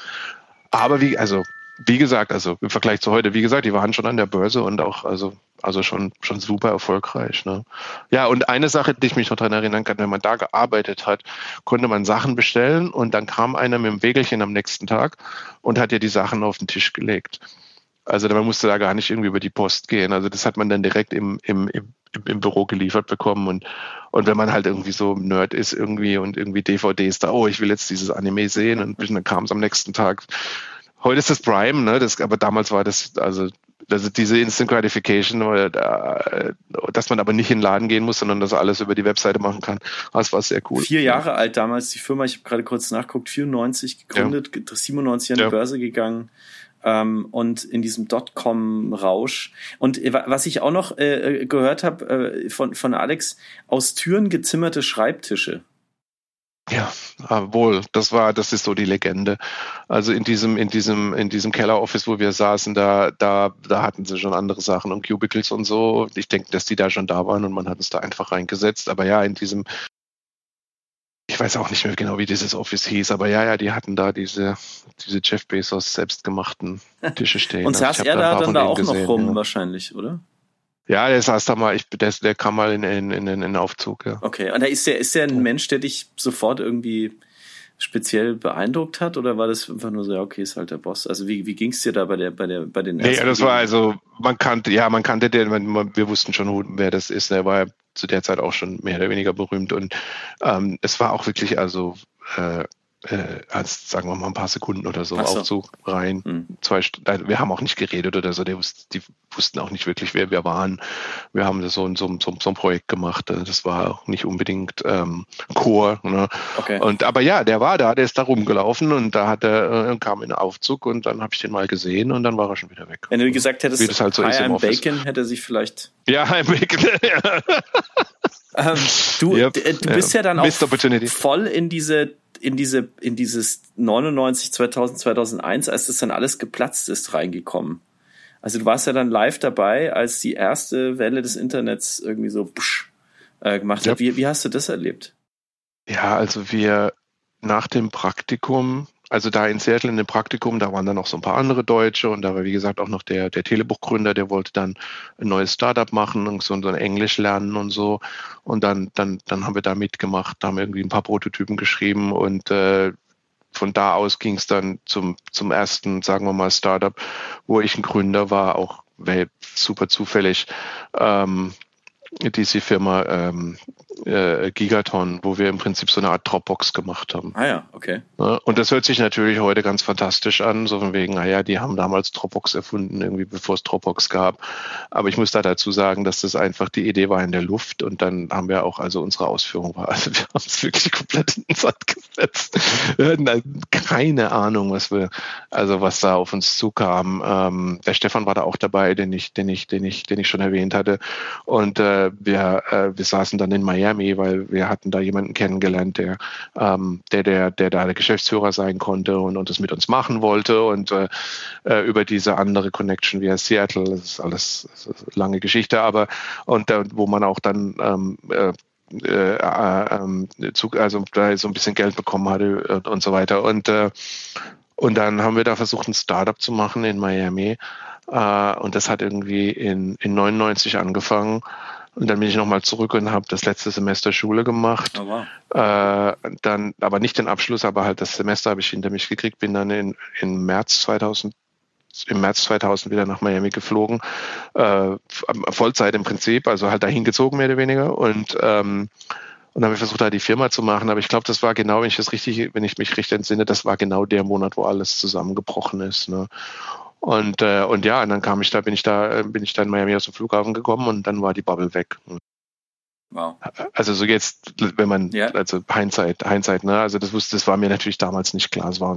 Speaker 3: Aber wie, also, wie gesagt, also im Vergleich zu heute, wie gesagt, die waren schon an der Börse und auch, also, also schon, schon super erfolgreich. Ne? Ja, und eine Sache, die ich mich noch daran erinnern kann, wenn man da gearbeitet hat, konnte man Sachen bestellen und dann kam einer mit dem Wägelchen am nächsten Tag und hat dir die Sachen auf den Tisch gelegt. Also man musste da gar nicht irgendwie über die Post gehen. Also das hat man dann direkt im, im, im, im Büro geliefert bekommen. Und, und wenn man halt irgendwie so Nerd ist irgendwie und irgendwie DVDs da, oh, ich will jetzt dieses Anime sehen und dann kam es am nächsten Tag. Heute ist das Prime, ne? Das, aber damals war das, also also diese Instant Gratification, dass man aber nicht in den Laden gehen muss, sondern das alles über die Webseite machen kann. Das war sehr cool.
Speaker 2: Vier Jahre ja. alt damals die Firma, ich habe gerade kurz nachguckt, 94 gegründet, ja. 97 an die ja. Börse gegangen ähm, und in diesem Dotcom-Rausch. Und was ich auch noch äh, gehört habe äh, von, von Alex, aus Türen gezimmerte Schreibtische.
Speaker 3: Ja, ah, wohl. Das war, das ist so die Legende. Also in diesem, in diesem, in diesem Keller-Office, wo wir saßen, da, da, da hatten sie schon andere Sachen und Cubicles und so. Ich denke, dass die da schon da waren und man hat es da einfach reingesetzt. Aber ja, in diesem, ich weiß auch nicht mehr genau, wie dieses Office hieß, aber ja, ja, die hatten da diese, diese Jeff Bezos selbstgemachten Tische stehen.
Speaker 2: und saß also er da dann da auch gesehen, noch rum, ja. wahrscheinlich, oder?
Speaker 3: Ja, der saß da mal, ich, der, der kam mal in, in, in, in den Aufzug, ja.
Speaker 2: Okay, und da ist der, ist der ein Mensch, der dich sofort irgendwie speziell beeindruckt hat oder war das einfach nur so, ja, okay, ist halt der Boss? Also wie, wie ging es dir da bei der, bei der, bei den?
Speaker 3: Nee, das war also, man kannte, ja, man kannte den, man, wir wussten schon, wer das ist. Der war zu der Zeit auch schon mehr oder weniger berühmt. Und ähm, es war auch wirklich, also äh, äh, als, sagen wir mal, ein paar Sekunden oder so, so. Aufzug rein. Mhm. Zwei wir haben auch nicht geredet oder so, die, die, wussten auch nicht wirklich, wer wir waren. Wir haben so, so, so, so ein Projekt gemacht. Äh, das war auch nicht unbedingt ähm, Chor. Ne? Okay. Und, aber ja, der war da, der ist da rumgelaufen und da hat er, äh, kam in den Aufzug und dann habe ich den mal gesehen und dann war er schon wieder weg.
Speaker 2: Wenn du gesagt hättest, Wie das halt so ist im Bacon, hätte er sich vielleicht.
Speaker 3: Ja, Hi, Bacon.
Speaker 2: ähm, du, yep. du bist ja, ja dann auch voll in diese in diese, in dieses 99, 2000, 2001, als das dann alles geplatzt ist, reingekommen? Also du warst ja dann live dabei, als die erste Welle des Internets irgendwie so psch, äh, gemacht hat. Wie, wie hast du das erlebt?
Speaker 3: Ja, also wir nach dem Praktikum also da in Seattle in dem Praktikum, da waren dann noch so ein paar andere Deutsche und da war wie gesagt auch noch der, der Telebuchgründer, der wollte dann ein neues Startup machen und so, und dann Englisch lernen und so. Und dann, dann, dann haben wir da mitgemacht, da haben irgendwie ein paar Prototypen geschrieben und äh, von da aus ging es dann zum, zum ersten, sagen wir mal, Startup, wo ich ein Gründer war, auch super zufällig. Ähm, diese Firma ähm, äh, Gigaton, wo wir im Prinzip so eine Art Dropbox gemacht haben.
Speaker 2: Ah ja, okay.
Speaker 3: Ja, und das hört sich natürlich heute ganz fantastisch an, so von wegen, naja, die haben damals Dropbox erfunden, irgendwie bevor es Dropbox gab. Aber ich muss da dazu sagen, dass das einfach die Idee war in der Luft und dann haben wir auch, also unsere Ausführung war, also wir haben es wirklich komplett in den Sand gesetzt. Wir hatten keine Ahnung, was wir, also was da auf uns zukam. Ähm, der Stefan war da auch dabei, den ich, den ich, den ich, den ich schon erwähnt hatte. Und äh, wir, äh, wir saßen dann in Miami, weil wir hatten da jemanden kennengelernt, der, ähm, der, der, der da der Geschäftsführer sein konnte und, und das mit uns machen wollte. Und äh, äh über diese andere Connection via Seattle, das ist alles das ist lange Geschichte, aber und äh, wo man auch dann ähm, äh, äh, äh, ähm, also da so ein bisschen Geld bekommen hatte und, so weiter. Und, äh, und dann haben wir da versucht, ein Startup zu machen in Miami. Äh, und das hat irgendwie in, in 99 angefangen. Und dann bin ich nochmal zurück und habe das letzte Semester Schule gemacht. Oh, wow. äh, dann, aber nicht den Abschluss, aber halt das Semester habe ich hinter mich gekriegt, bin dann in, in März 2000 im März 2000 wieder nach Miami geflogen, äh, Vollzeit im Prinzip, also halt dahin gezogen mehr oder weniger und ähm, und dann habe ich versucht, da die Firma zu machen. Aber ich glaube, das war genau, wenn ich das richtig, wenn ich mich richtig entsinne, das war genau der Monat, wo alles zusammengebrochen ist. Ne? Und, äh, und ja, und dann kam ich da, bin ich da, bin ich da in Miami aus dem Flughafen gekommen und dann war die Bubble weg. Wow. Also so jetzt, wenn man, ja. also Hindsight, Hindsight, ne, also das wusste, das war mir natürlich damals nicht klar. Das, war,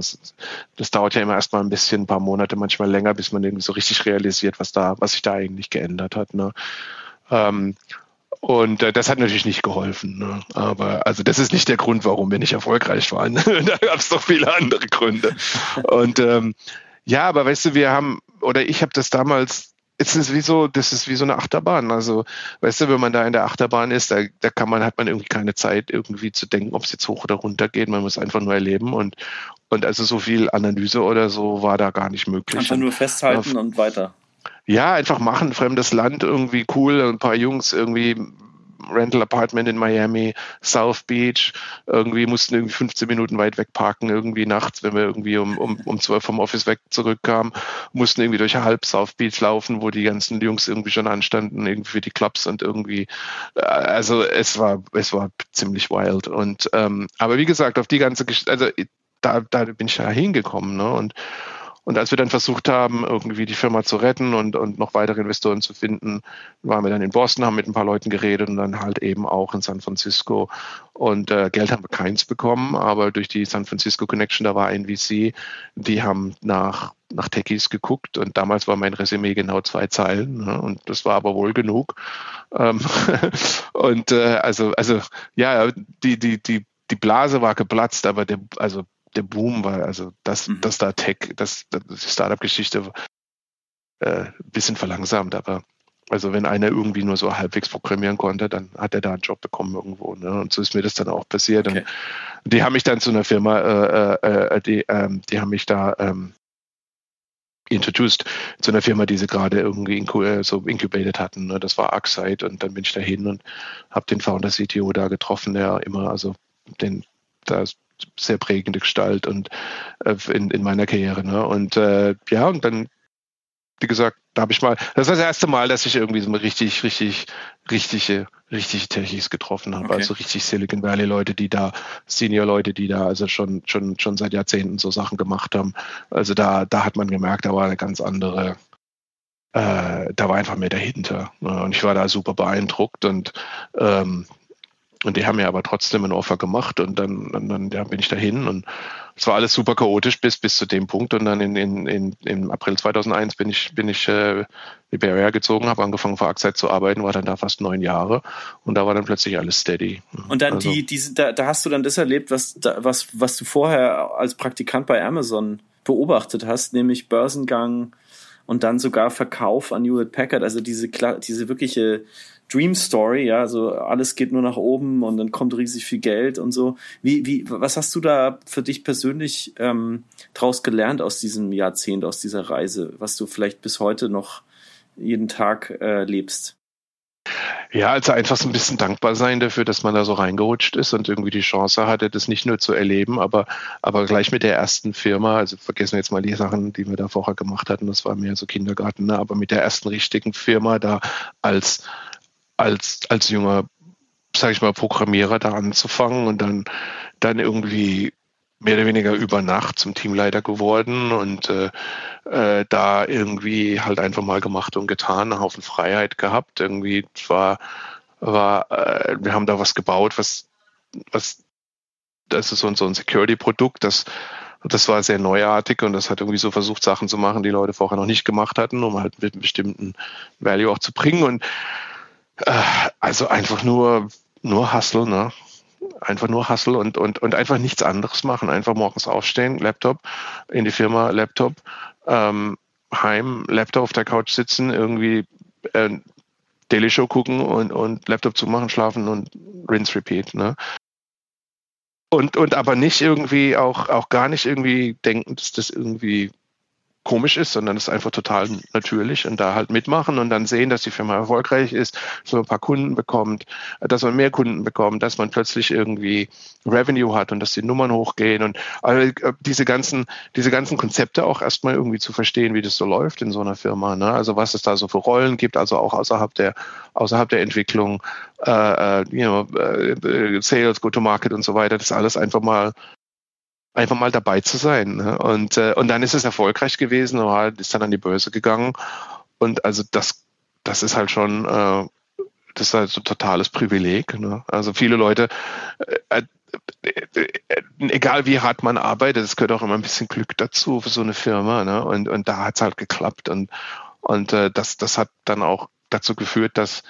Speaker 3: das dauert ja immer erstmal ein bisschen, ein paar Monate, manchmal länger, bis man irgendwie so richtig realisiert, was da, was sich da eigentlich geändert hat. Ne. Ähm, und äh, das hat natürlich nicht geholfen. Ne? Aber also das ist nicht der Grund, warum wir nicht erfolgreich waren. da gab es doch viele andere Gründe. Und ähm, ja, aber weißt du, wir haben, oder ich habe das damals, es ist wie so, das ist wie so eine Achterbahn. Also, weißt du, wenn man da in der Achterbahn ist, da, da kann man, hat man irgendwie keine Zeit, irgendwie zu denken, ob es jetzt hoch oder runter geht. Man muss einfach nur erleben und, und also so viel Analyse oder so war da gar nicht möglich.
Speaker 2: Einfach nur festhalten und, und weiter.
Speaker 3: Ja, einfach machen, fremdes Land, irgendwie cool, ein paar Jungs irgendwie Rental Apartment in Miami, South Beach. Irgendwie mussten irgendwie 15 Minuten weit weg parken, irgendwie nachts, wenn wir irgendwie um, um, um 12 vom Office weg zurückkamen, mussten irgendwie durch halb South Beach laufen, wo die ganzen Jungs irgendwie schon anstanden, irgendwie für die Clubs und irgendwie, äh, also es war, es war ziemlich wild. Und ähm, aber wie gesagt, auf die ganze Geschichte, also da, da bin ich da hingekommen, ne? Und Und als wir dann versucht haben, irgendwie die Firma zu retten und, und noch weitere Investoren zu finden, waren wir dann in Boston, haben mit ein paar Leuten geredet und dann halt eben auch in San Francisco. Und äh, Geld haben wir keins bekommen, aber durch die San Francisco Connection, da war ein VC, die haben nach, nach Techies geguckt und damals war mein Resümee genau zwei Zeilen ne? und das war aber wohl genug. Ähm und äh, also, also ja, die, die, die, die Blase war geplatzt, aber der, also der Boom war, also das, mhm. das da Tech, das, das die Startup-Geschichte äh, bisschen verlangsamt, aber also wenn einer irgendwie nur so halbwegs programmieren konnte, dann hat er da einen Job bekommen irgendwo. Ne? Und so ist mir das dann auch passiert. Okay. Und die haben mich dann zu einer Firma, äh, äh, äh die, ähm, die haben mich da ähm, introduced zu einer Firma, die sie gerade irgendwie incu äh, so incubated hatten. Ne? Das war Arcside und dann bin ich dahin und habe den Founder CTO da getroffen, der immer, also den da sehr prägende Gestalt und äh, in, in meiner Karriere. Ne? Und äh, ja, und dann, wie gesagt, da habe ich mal, das war das erste Mal, dass ich irgendwie so richtig, richtig, richtige, richtige Techies getroffen habe. Okay. Also richtig Silicon Valley Leute, die da, Senior Leute, die da also schon, schon, schon seit Jahrzehnten so Sachen gemacht haben. Also da, da hat man gemerkt, da war eine ganz andere, äh, da war einfach mehr dahinter. Ne? Und ich war da super beeindruckt und ähm, und die haben mir aber trotzdem ein Offer gemacht und dann, dann, dann ja, bin ich dahin und es war alles super chaotisch bis, bis zu dem Punkt und dann in, in, in, im April 2001 bin ich, bin ich äh, Liberia gezogen, habe angefangen für Axite zu arbeiten, war dann da fast neun Jahre und da war dann plötzlich alles steady.
Speaker 2: Und dann also, die, diese, da, da hast du dann das erlebt, was, was, was du vorher als Praktikant bei Amazon beobachtet hast, nämlich Börsengang und dann sogar Verkauf an Hewlett Packard, also diese, diese wirkliche Dream Story, ja, also alles geht nur nach oben und dann kommt riesig viel Geld und so. Wie, wie, was hast du da für dich persönlich ähm, draus gelernt aus diesem Jahrzehnt, aus dieser Reise, was du vielleicht bis heute noch jeden Tag äh, lebst?
Speaker 3: Ja, also einfach so ein bisschen dankbar sein dafür, dass man da so reingerutscht ist und irgendwie die Chance hatte, das nicht nur zu erleben, aber, aber gleich mit der ersten Firma, also vergessen wir jetzt mal die Sachen, die wir da vorher gemacht hatten, das war mehr so Kindergarten, ne? aber mit der ersten richtigen Firma da als als, als junger, sag ich mal, Programmierer da anzufangen und dann, dann irgendwie mehr oder weniger über Nacht zum Teamleiter geworden und äh, äh, da irgendwie halt einfach mal gemacht und getan, einen Haufen Freiheit gehabt. Irgendwie war, war äh, wir haben da was gebaut, was, was das ist so, so ein Security-Produkt, das das war sehr neuartig und das hat irgendwie so versucht, Sachen zu machen, die Leute vorher noch nicht gemacht hatten, um halt mit einem bestimmten Value auch zu bringen. Und also einfach nur, nur Hustle, ne? Einfach nur Hustle und, und, und einfach nichts anderes machen. Einfach morgens aufstehen, Laptop, in die Firma, Laptop, ähm, heim, Laptop auf der Couch sitzen, irgendwie äh, Daily Show gucken und, und Laptop zumachen, schlafen und rinse, repeat. Ne? Und, und aber nicht irgendwie auch, auch gar nicht irgendwie denken, dass das irgendwie komisch ist, sondern es ist einfach total natürlich und da halt mitmachen und dann sehen, dass die Firma erfolgreich ist, dass man ein paar Kunden bekommt, dass man mehr Kunden bekommt, dass man plötzlich irgendwie Revenue hat und dass die Nummern hochgehen und also diese ganzen, diese ganzen Konzepte auch erstmal irgendwie zu verstehen, wie das so läuft in so einer Firma. Ne? Also was es da so für Rollen gibt, also auch außerhalb der, außerhalb der Entwicklung, äh, äh you know, äh, Sales, Go-to-Market und so weiter, das alles einfach mal einfach mal dabei zu sein. Ne? Und, äh, und dann ist es erfolgreich gewesen, oder ist dann an die Börse gegangen. Und also das, das ist halt schon, äh, das ist halt so ein totales Privileg. Ne? Also viele Leute, äh, äh, äh, egal wie hart man arbeitet, es gehört auch immer ein bisschen Glück dazu für so eine Firma. Ne? Und, und da hat es halt geklappt. Und, und äh, das, das hat dann auch dazu geführt, dass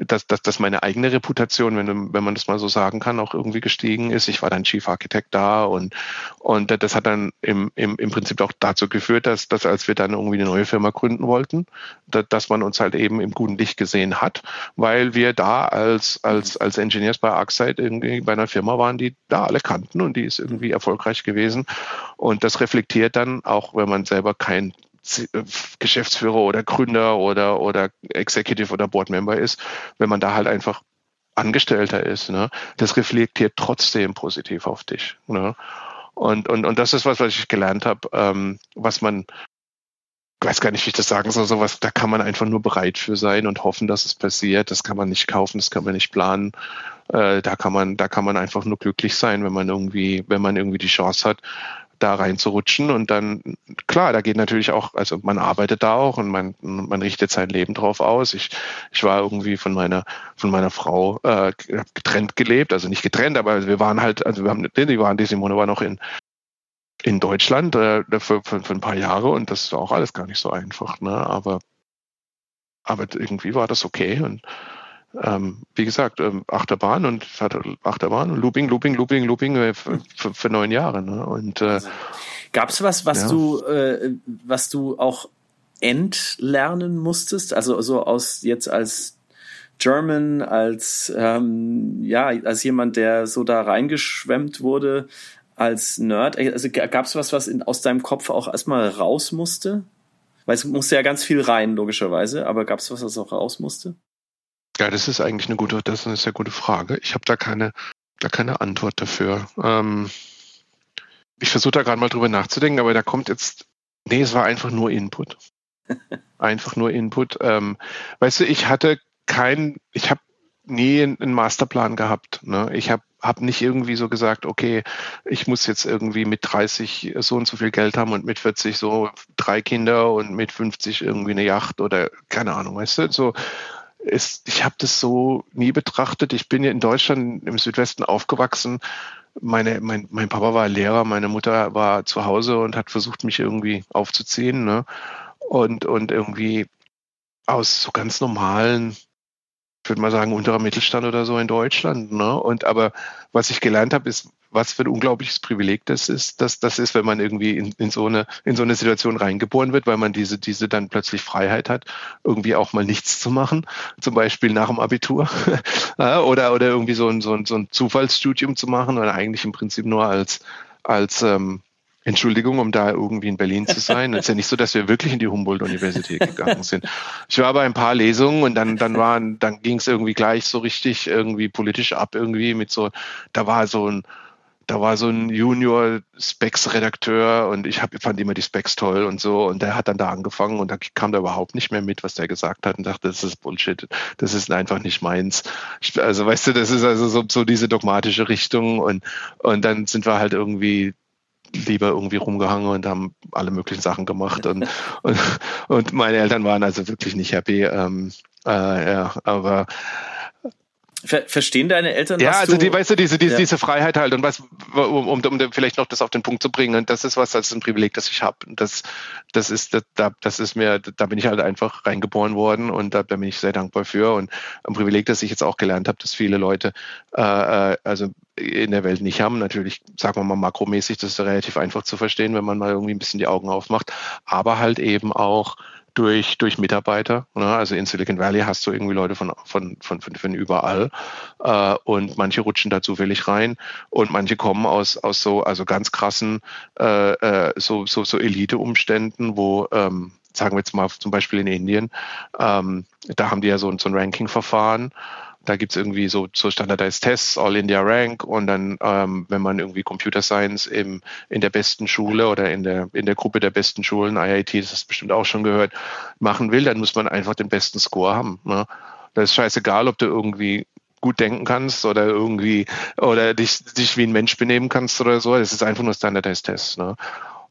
Speaker 3: dass, dass, dass meine eigene Reputation, wenn, wenn man das mal so sagen kann, auch irgendwie gestiegen ist. Ich war dann Chief Architect da und, und das hat dann im, im, im Prinzip auch dazu geführt, dass, dass als wir dann irgendwie eine neue Firma gründen wollten, dass, dass man uns halt eben im guten Licht gesehen hat, weil wir da als, als, als Engineers bei ArcSight irgendwie bei einer Firma waren, die da alle kannten und die ist irgendwie erfolgreich gewesen. Und das reflektiert dann auch, wenn man selber kein Geschäftsführer oder Gründer oder, oder Executive oder Board Member ist, wenn man da halt einfach Angestellter ist. Ne? Das reflektiert trotzdem positiv auf dich. Ne? Und, und, und das ist was, was ich gelernt habe, ähm, was man, ich weiß gar nicht, wie ich das sagen soll, sowas, da kann man einfach nur bereit für sein und hoffen, dass es passiert. Das kann man nicht kaufen, das kann man nicht planen. Äh, da kann man, da kann man einfach nur glücklich sein, wenn man irgendwie, wenn man irgendwie die Chance hat, da reinzurutschen und dann, klar, da geht natürlich auch, also man arbeitet da auch und man, man richtet sein Leben drauf aus. Ich, ich war irgendwie von meiner, von meiner Frau äh, getrennt gelebt, also nicht getrennt, aber wir waren halt, also wir haben, die waren, die Simone war noch in, in Deutschland äh, für, für, für ein paar Jahre und das war auch alles gar nicht so einfach, ne? Aber, aber irgendwie war das okay und ähm, wie gesagt, ähm, Achterbahn und Achterbahn und Looping, Looping, Looping, Looping äh, für, für, neun Jahre. Ne? Und äh,
Speaker 2: gab es was, was ja. du, äh, was du auch entlernen musstest? Also so aus jetzt als German, als ähm, ja, als jemand, der so da reingeschwemmt wurde, als Nerd. Also gab es was, was in, aus deinem Kopf auch erstmal raus musste? Weil es musste ja ganz viel rein, logischerweise, aber gab es was, was auch raus musste?
Speaker 3: Ja, das ist eigentlich eine gute, das ist eine sehr gute Frage. Ich habe da keine, da keine Antwort dafür. Ähm, ich versuche da gerade mal drüber nachzudenken, aber da kommt jetzt, nee, es war einfach nur Input. einfach nur Input. Ähm, weißt du, ich hatte kein, ich habe nie einen Masterplan gehabt. Ne? Ich habe hab nicht irgendwie so gesagt, okay, ich muss jetzt irgendwie mit 30 so und so viel Geld haben und mit 40 so drei Kinder und mit 50 irgendwie eine Yacht oder keine Ahnung, weißt du, so ist, ich habe das so nie betrachtet. Ich bin ja in Deutschland im Südwesten aufgewachsen. Meine, mein, mein Papa war Lehrer, meine Mutter war zu Hause und hat versucht, mich irgendwie aufzuziehen. Ne? Und, und irgendwie aus so ganz normalen ich würde mal sagen, unterer Mittelstand oder so in Deutschland. Ne? Und aber was ich gelernt habe, ist, was für ein unglaubliches Privileg das ist, dass das ist, wenn man irgendwie in, in, so eine in so eine Situation reingeboren wird, weil man diese diese dann plötzlich Freiheit hat, irgendwie auch mal nichts zu machen, zum Beispiel nach dem Abitur oder oder irgendwie so ein so ein, so ein Zufallsstudium zu machen oder eigentlich im Prinzip nur als als ähm, Entschuldigung, um da irgendwie in Berlin zu sein. Es ist ja nicht so, dass wir wirklich in die Humboldt-Universität gegangen sind. Ich war bei ein paar Lesungen und dann, dann waren, dann ging es irgendwie gleich so richtig irgendwie politisch ab irgendwie mit so, da war so ein, da war so ein Junior Specs Redakteur und ich hab, fand immer die Specs toll und so und der hat dann da angefangen und da kam da überhaupt nicht mehr mit, was der gesagt hat und dachte, das ist Bullshit, das ist einfach nicht meins. Also weißt du, das ist also so, so diese dogmatische Richtung und und dann sind wir halt irgendwie lieber irgendwie rumgehangen und haben alle möglichen Sachen gemacht. Und, und, und meine Eltern waren also wirklich nicht happy. Ähm, äh, ja, aber
Speaker 2: Ver verstehen deine Eltern?
Speaker 3: Ja, also die, weißt du, diese, diese, ja. diese Freiheit halt und was, um, um, um vielleicht noch das auf den Punkt zu bringen, und das ist was, das ist ein Privileg, das ich habe. Das, das ist, das, das ist mir, da bin ich halt einfach reingeboren worden und da, da bin ich sehr dankbar für. Und ein Privileg, das ich jetzt auch gelernt habe, dass viele Leute äh, äh also in der Welt nicht haben. Natürlich, sagen wir mal makromäßig, das ist relativ einfach zu verstehen, wenn man mal irgendwie ein bisschen die Augen aufmacht, aber halt eben auch durch, durch Mitarbeiter. Ne? Also in Silicon Valley hast du irgendwie Leute von, von, von, von, von überall äh, und manche rutschen da zufällig rein und manche kommen aus, aus so, also ganz krassen äh, äh, so, so, so Elite-Umständen, wo ähm, sagen wir jetzt mal zum Beispiel in Indien, ähm, da haben die ja so, so ein Ranking-Verfahren da gibt's irgendwie so, so Standardized Tests, All India Rank und dann, ähm, wenn man irgendwie Computer Science im, in der besten Schule oder in der, in der Gruppe der besten Schulen, IIT, das hast du bestimmt auch schon gehört, machen will, dann muss man einfach den besten Score haben. Ne? Das ist scheißegal, ob du irgendwie gut denken kannst oder irgendwie oder dich, dich wie ein Mensch benehmen kannst oder so. Das ist einfach nur Standardized Tests. Ne?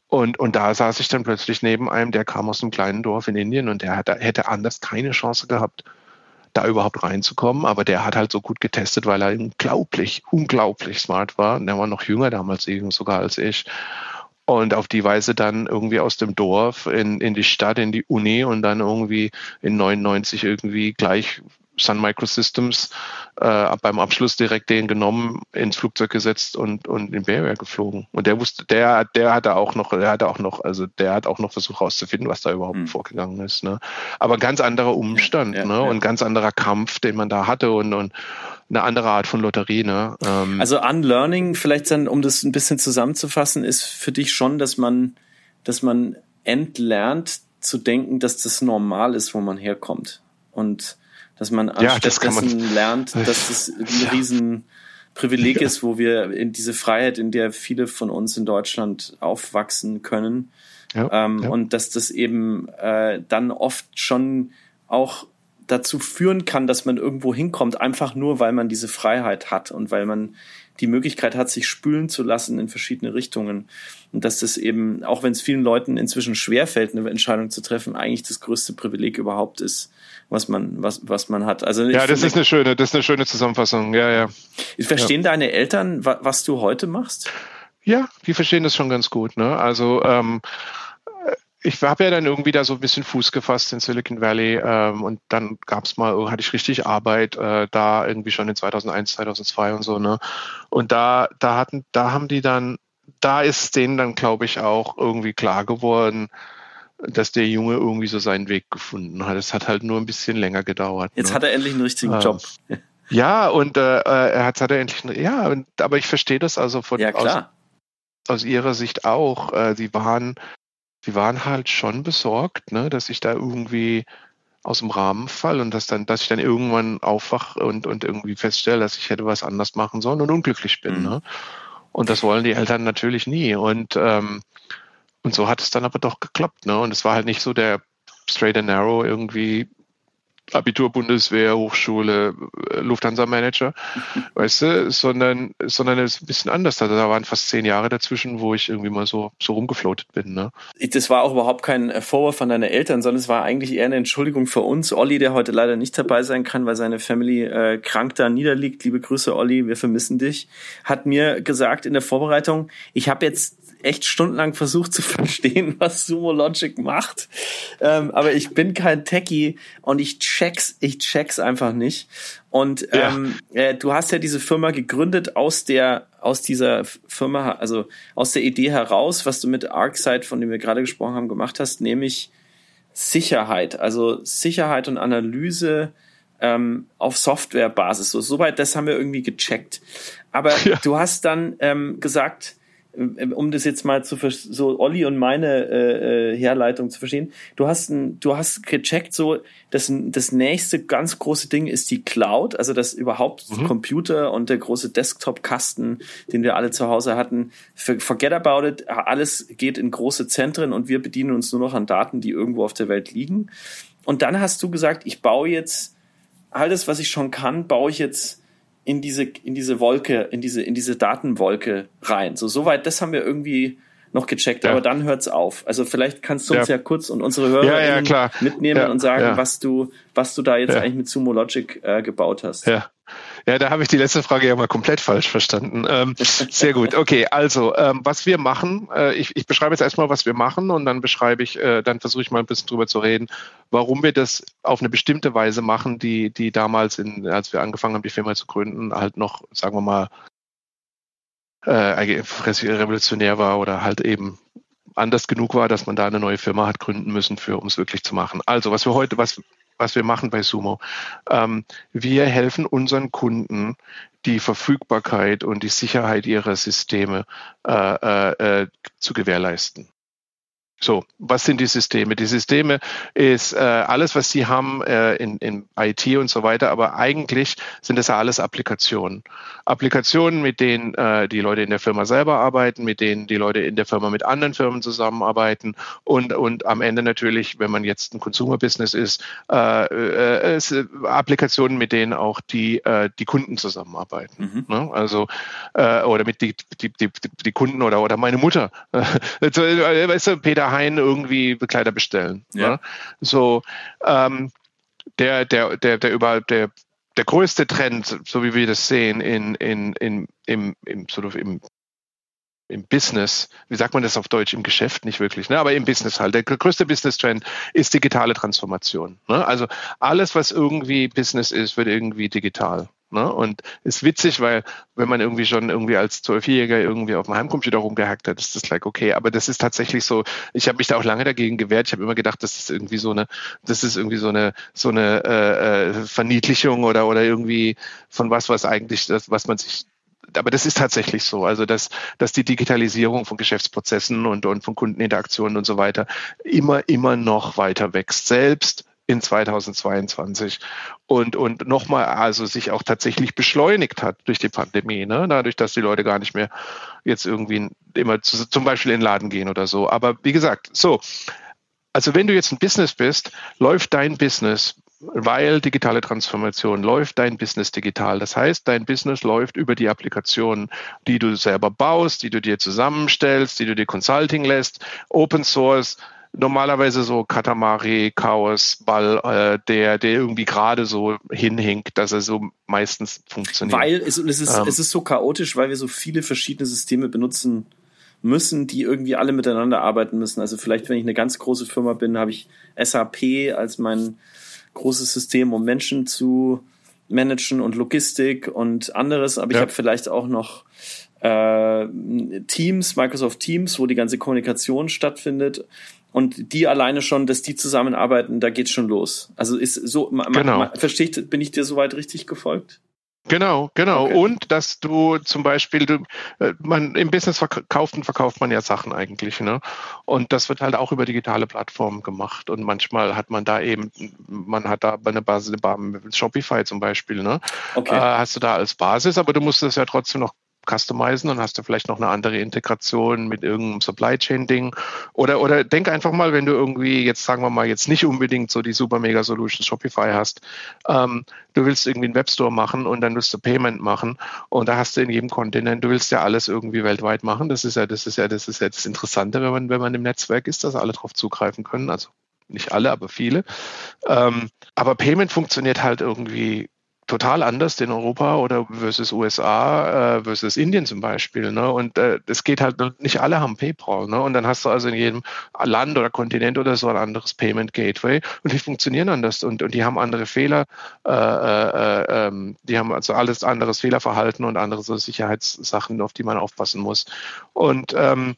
Speaker 3: Und, und da saß ich dann plötzlich neben einem, der kam aus einem kleinen Dorf in Indien und der hat, hätte anders keine Chance gehabt da überhaupt reinzukommen. Aber der hat halt so gut getestet, weil er unglaublich, unglaublich smart war. Und der war noch jünger damals sogar als ich. Und auf die Weise dann irgendwie aus dem Dorf in, in die Stadt, in die Uni und dann irgendwie in 99 irgendwie gleich Sun Microsystems äh, beim Abschluss direkt den genommen, ins Flugzeug gesetzt und, und in Bay Area geflogen. Und der wusste, der, der hatte auch noch, der hatte auch noch, also der hat auch noch versucht herauszufinden, was da überhaupt mhm. vorgegangen ist. Ne? Aber ganz anderer Umstand, ja, ja, ne? Ja. Und ganz anderer Kampf, den man da hatte und, und eine andere Art von Lotterie. Ne?
Speaker 2: Ähm, also Unlearning, vielleicht dann, um das ein bisschen zusammenzufassen, ist für dich schon, dass man, dass man entlernt zu denken, dass das normal ist, wo man herkommt. Und dass man anstattdessen ja, lernt, dass das ein ja. riesen Privileg ist, wo wir in diese Freiheit, in der viele von uns in Deutschland aufwachsen können. Ja, ähm, ja. Und dass das eben äh, dann oft schon auch dazu führen kann, dass man irgendwo hinkommt, einfach nur, weil man diese Freiheit hat und weil man die Möglichkeit hat, sich spülen zu lassen in verschiedene Richtungen. Und dass das eben, auch wenn es vielen Leuten inzwischen schwerfällt, eine Entscheidung zu treffen, eigentlich das größte Privileg überhaupt ist, was man, was, was man hat. Also
Speaker 3: ja, das ist eine schöne, das ist eine schöne Zusammenfassung. Ja, ja.
Speaker 2: Verstehen
Speaker 3: ja.
Speaker 2: deine Eltern, was du heute machst?
Speaker 3: Ja, die verstehen das schon ganz gut. Ne? Also ähm, ich habe ja dann irgendwie da so ein bisschen Fuß gefasst in Silicon Valley ähm, und dann gab's mal, hatte ich richtig Arbeit äh, da irgendwie schon in 2001, 2002 und so. Ne? Und da, da hatten, da haben die dann, da ist denen dann, glaube ich, auch irgendwie klar geworden, dass der Junge irgendwie so seinen Weg gefunden hat. Es hat halt nur ein bisschen länger gedauert.
Speaker 2: Jetzt ne? hat er endlich einen richtigen ähm, Job.
Speaker 3: Ja, und äh, äh er hat, hat er endlich, ja, und, aber ich verstehe das also von
Speaker 2: ja,
Speaker 3: aus, aus ihrer Sicht auch. Äh, sie waren sie waren halt schon besorgt, ne, dass ich da irgendwie aus dem Rahmen fall und dass dann, dass ich dann irgendwann aufwach und, und irgendwie feststelle, dass ich hätte was anders machen sollen und unglücklich bin. Mhm. Ne? Und das wollen die Eltern natürlich nie. Und, ähm, und so hat es dann aber doch geklappt. Ne? Und es war halt nicht so der straight and narrow irgendwie Abitur, Bundeswehr, Hochschule, äh, Lufthansa-Manager, weißt du, sondern, sondern es ist ein bisschen anders. Also da waren fast zehn Jahre dazwischen, wo ich irgendwie mal so, so rumgefloatet bin. Ne?
Speaker 2: Das war auch überhaupt kein Vorwurf von deinen Eltern, sondern es war eigentlich eher eine Entschuldigung für uns. Olli, der heute leider nicht dabei sein kann, weil seine Family äh, krank da niederliegt. Liebe Grüße, Olli, wir vermissen dich. Hat mir gesagt in der Vorbereitung, ich habe jetzt echt stundenlang versucht zu verstehen, was Sumo Logic macht. Ähm, aber ich bin kein Techie und ich check's, ich check's einfach nicht. Und ähm, ja. äh, du hast ja diese Firma gegründet aus der, aus dieser Firma, also aus der Idee heraus, was du mit ArcSight, von dem wir gerade gesprochen haben, gemacht hast, nämlich Sicherheit, also Sicherheit und Analyse ähm, auf Softwarebasis. So, soweit, das haben wir irgendwie gecheckt. Aber ja. du hast dann ähm, gesagt, um das jetzt mal zu so Olli und meine äh, äh, Herleitung zu verstehen, du hast ein, du hast gecheckt, so das, das nächste ganz große Ding ist die Cloud, also das überhaupt mhm. Computer und der große Desktop-Kasten, den wir alle zu Hause hatten. Forget about it, alles geht in große Zentren und wir bedienen uns nur noch an Daten, die irgendwo auf der Welt liegen. Und dann hast du gesagt, ich baue jetzt alles, was ich schon kann, baue ich jetzt in diese, in diese Wolke, in diese, in diese Datenwolke rein. So, soweit, das haben wir irgendwie noch gecheckt, ja. aber dann hört's auf. Also vielleicht kannst du uns ja, ja kurz und unsere Hörer
Speaker 3: ja,
Speaker 2: mitnehmen und sagen, was du, was du da jetzt eigentlich mit Sumo Logic äh, gebaut hast.
Speaker 3: Ja. Ja, da habe ich die letzte Frage ja mal komplett falsch verstanden. Ähm, sehr gut. Okay, also ähm, was wir machen, äh, ich, ich beschreibe jetzt erstmal, was wir machen und dann beschreibe ich, äh, dann versuche ich mal ein bisschen drüber zu reden, warum wir das auf eine bestimmte Weise machen, die, die damals, in, als wir angefangen haben, die Firma zu gründen, halt noch, sagen wir mal, äh, revolutionär war oder halt eben anders genug war, dass man da eine neue Firma hat gründen müssen, für um es wirklich zu machen. Also was wir heute, was was wir machen bei Sumo. Ähm, wir helfen unseren Kunden, die Verfügbarkeit und die Sicherheit ihrer Systeme äh, äh, äh zu gewährleisten. So, was sind die Systeme? Die Systeme ist äh, alles, was sie haben äh, in, in IT und so weiter, aber eigentlich sind das ja alles Applikationen. Applikationen, mit denen äh, die Leute in der Firma selber arbeiten, mit denen die Leute in der Firma mit anderen Firmen zusammenarbeiten und, und am Ende natürlich, wenn man jetzt ein Consumer-Business ist, äh, äh, äh, Applikationen, mit denen auch die, äh, die Kunden zusammenarbeiten. Mhm. Ne? Also, äh, oder mit die, die, die, die Kunden oder, oder meine Mutter. Äh, weißt du, Peter Hein irgendwie Bekleider bestellen. Ja. Ne? So, ähm, der, der, der, der über der der größte Trend, so wie wir das sehen, in, in, in, im, im, sort of im, im Business, wie sagt man das auf Deutsch, im Geschäft nicht wirklich, ne? aber im Business halt. Der größte Business-Trend ist digitale Transformation. Ne? Also alles, was irgendwie Business ist, wird irgendwie digital. Ne? Und ist witzig, weil wenn man irgendwie schon irgendwie als Zwölfjähriger irgendwie auf dem Heimcomputer rumgehackt hat, ist das like okay. Aber das ist tatsächlich so. Ich habe mich da auch lange dagegen gewehrt. Ich habe immer gedacht, das ist irgendwie so eine, das ist irgendwie so eine so eine äh, äh, Verniedlichung oder oder irgendwie von was, was eigentlich das, was man sich aber das ist tatsächlich so. Also, dass, dass die Digitalisierung von Geschäftsprozessen und, und von Kundeninteraktionen und so weiter immer, immer noch weiter wächst. Selbst in 2022 und, und nochmal also sich auch tatsächlich beschleunigt hat durch die Pandemie, ne? dadurch, dass die Leute gar nicht mehr jetzt irgendwie immer zu, zum Beispiel in den Laden gehen oder so. Aber wie gesagt, so, also wenn du jetzt ein Business bist, läuft dein Business weil digitale Transformation läuft dein Business digital. Das heißt, dein Business läuft über die Applikationen, die du selber baust, die du dir zusammenstellst, die du dir Consulting lässt, Open Source, normalerweise so Katamari, Chaos, Ball, äh, der, der irgendwie gerade so hinhinkt, dass er so meistens funktioniert.
Speaker 2: Weil es, es, ist, ähm, es ist so chaotisch, weil wir so viele verschiedene Systeme benutzen müssen, die irgendwie alle miteinander arbeiten müssen. Also vielleicht, wenn ich eine ganz große Firma bin, habe ich SAP als mein großes System, um Menschen zu managen und Logistik und anderes, aber ja. ich habe vielleicht auch noch äh, Teams, Microsoft Teams, wo die ganze Kommunikation stattfindet. Und die alleine schon, dass die zusammenarbeiten, da geht's schon los. Also ist so, genau. versteht, bin ich dir soweit richtig gefolgt?
Speaker 3: Genau, genau. Okay. Und dass du zum Beispiel, du, äh, man im Business verkauft und verkauft man ja Sachen eigentlich, ne? Und das wird halt auch über digitale Plattformen gemacht. Und manchmal hat man da eben, man hat da eine Basis, Shopify zum Beispiel, ne? Okay. Äh, hast du da als Basis, aber du musst es ja trotzdem noch customizen, dann hast du vielleicht noch eine andere Integration mit irgendeinem Supply Chain Ding. Oder, oder denk einfach mal, wenn du irgendwie jetzt, sagen wir mal, jetzt nicht unbedingt so die super mega Solution Shopify hast, ähm, du willst irgendwie einen Webstore machen und dann willst du Payment machen und da hast du in jedem Kontinent, du willst ja alles irgendwie weltweit machen. Das ist ja, das ist ja, das ist ja das Interessante, wenn man, wenn man im Netzwerk ist, dass alle drauf zugreifen können. Also nicht alle, aber viele. Ähm, aber Payment funktioniert halt irgendwie total anders in Europa oder versus USA äh, versus Indien zum Beispiel. Ne? Und äh, es geht halt, nicht alle haben PayPal. Ne? Und dann hast du also in jedem Land oder Kontinent oder so ein anderes Payment Gateway und die funktionieren anders und, und die haben andere Fehler, äh, äh, ähm, die haben also alles anderes Fehlerverhalten und andere so Sicherheitssachen, auf die man aufpassen muss. Und ähm,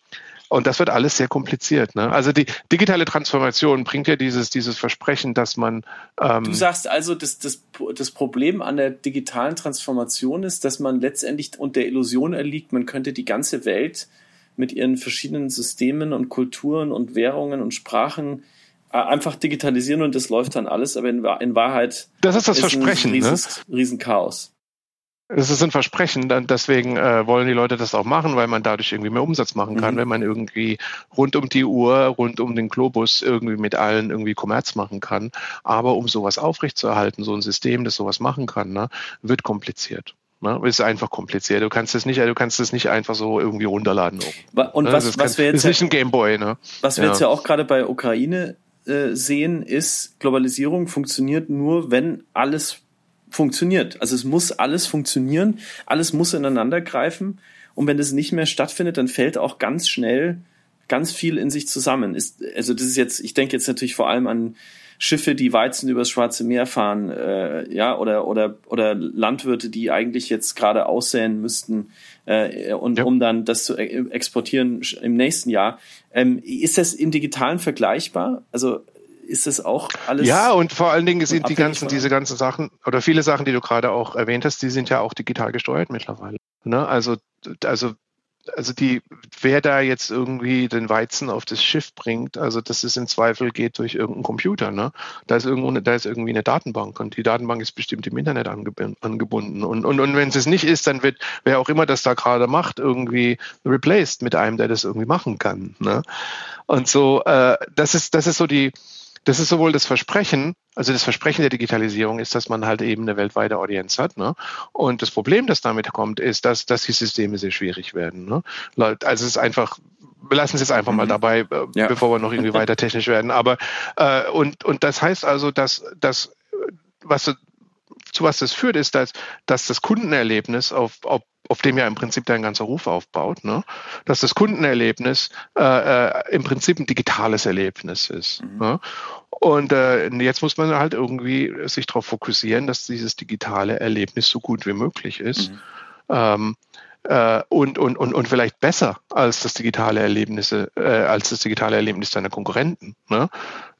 Speaker 3: und das wird alles sehr kompliziert. Ne? Also die digitale Transformation bringt ja dieses, dieses Versprechen, dass man.
Speaker 2: Ähm du sagst also, das, das, das Problem an der digitalen Transformation ist, dass man letztendlich unter der Illusion erliegt, man könnte die ganze Welt mit ihren verschiedenen Systemen und Kulturen und Währungen und Sprachen äh, einfach digitalisieren und das läuft dann alles, aber in, in Wahrheit
Speaker 3: das ist das ist Versprechen, ein
Speaker 2: riesen, ne? Riesenchaos.
Speaker 3: Es ist ein Versprechen, deswegen äh, wollen die Leute das auch machen, weil man dadurch irgendwie mehr Umsatz machen kann, mhm. wenn man irgendwie rund um die Uhr, rund um den Globus irgendwie mit allen irgendwie Kommerz machen kann. Aber um sowas aufrechtzuerhalten, so ein System, das sowas machen kann, ne, wird kompliziert. Ne? Ist einfach kompliziert. Du kannst es nicht, du kannst es nicht einfach so irgendwie runterladen.
Speaker 2: Und ne? was, was wir jetzt
Speaker 3: ist nicht ein Gameboy. Ne?
Speaker 2: Was wir ja. jetzt ja auch gerade bei Ukraine äh, sehen, ist Globalisierung funktioniert nur, wenn alles funktioniert. Also es muss alles funktionieren, alles muss ineinander greifen. Und wenn das nicht mehr stattfindet, dann fällt auch ganz schnell ganz viel in sich zusammen. Ist, also das ist jetzt, ich denke jetzt natürlich vor allem an Schiffe, die Weizen übers Schwarze Meer fahren, äh, ja, oder, oder, oder Landwirte, die eigentlich jetzt gerade aussäen müssten, äh, und ja. um dann das zu e-, exportieren im nächsten Jahr. Ähm, ist das im Digitalen vergleichbar? Also ist das auch alles.
Speaker 3: Ja, und vor allen Dingen sind die ganzen, diese ganzen Sachen oder viele Sachen, die du gerade auch erwähnt hast, die sind ja auch digital gesteuert mittlerweile. Ne? Also, also, also die, wer da jetzt irgendwie den Weizen auf das Schiff bringt, also das ist im Zweifel geht durch irgendeinen Computer. Ne? Da ist irgendwo, da ist irgendwie eine Datenbank und die Datenbank ist bestimmt im Internet angebunden. Und, und, und wenn es nicht ist, dann wird wer auch immer das da gerade macht, irgendwie replaced mit einem, der das irgendwie machen kann. Ne? Und so, äh, das ist, das ist so die, das ist sowohl das Versprechen, also das Versprechen der Digitalisierung ist, dass man halt eben eine weltweite Audienz hat. Ne? Und das Problem, das damit kommt, ist, dass, dass die Systeme sehr schwierig werden. Ne? Also es ist einfach, wir lassen es jetzt einfach mal mhm. dabei, äh, ja. bevor wir noch irgendwie weiter technisch werden. Aber äh, und, und das heißt also, dass, dass was zu was das führt, ist, dass, dass das Kundenerlebnis auf, auf auf dem ja im Prinzip dein ganzer Ruf aufbaut, ne? dass das Kundenerlebnis äh, äh, im Prinzip ein digitales Erlebnis ist. Mhm. Ne? Und äh, jetzt muss man halt irgendwie sich darauf fokussieren, dass dieses digitale Erlebnis so gut wie möglich ist. Mhm. Ähm, äh, und, und, und, und vielleicht besser als das digitale Erlebnisse, äh, als das digitale Erlebnis deiner Konkurrenten. Ne?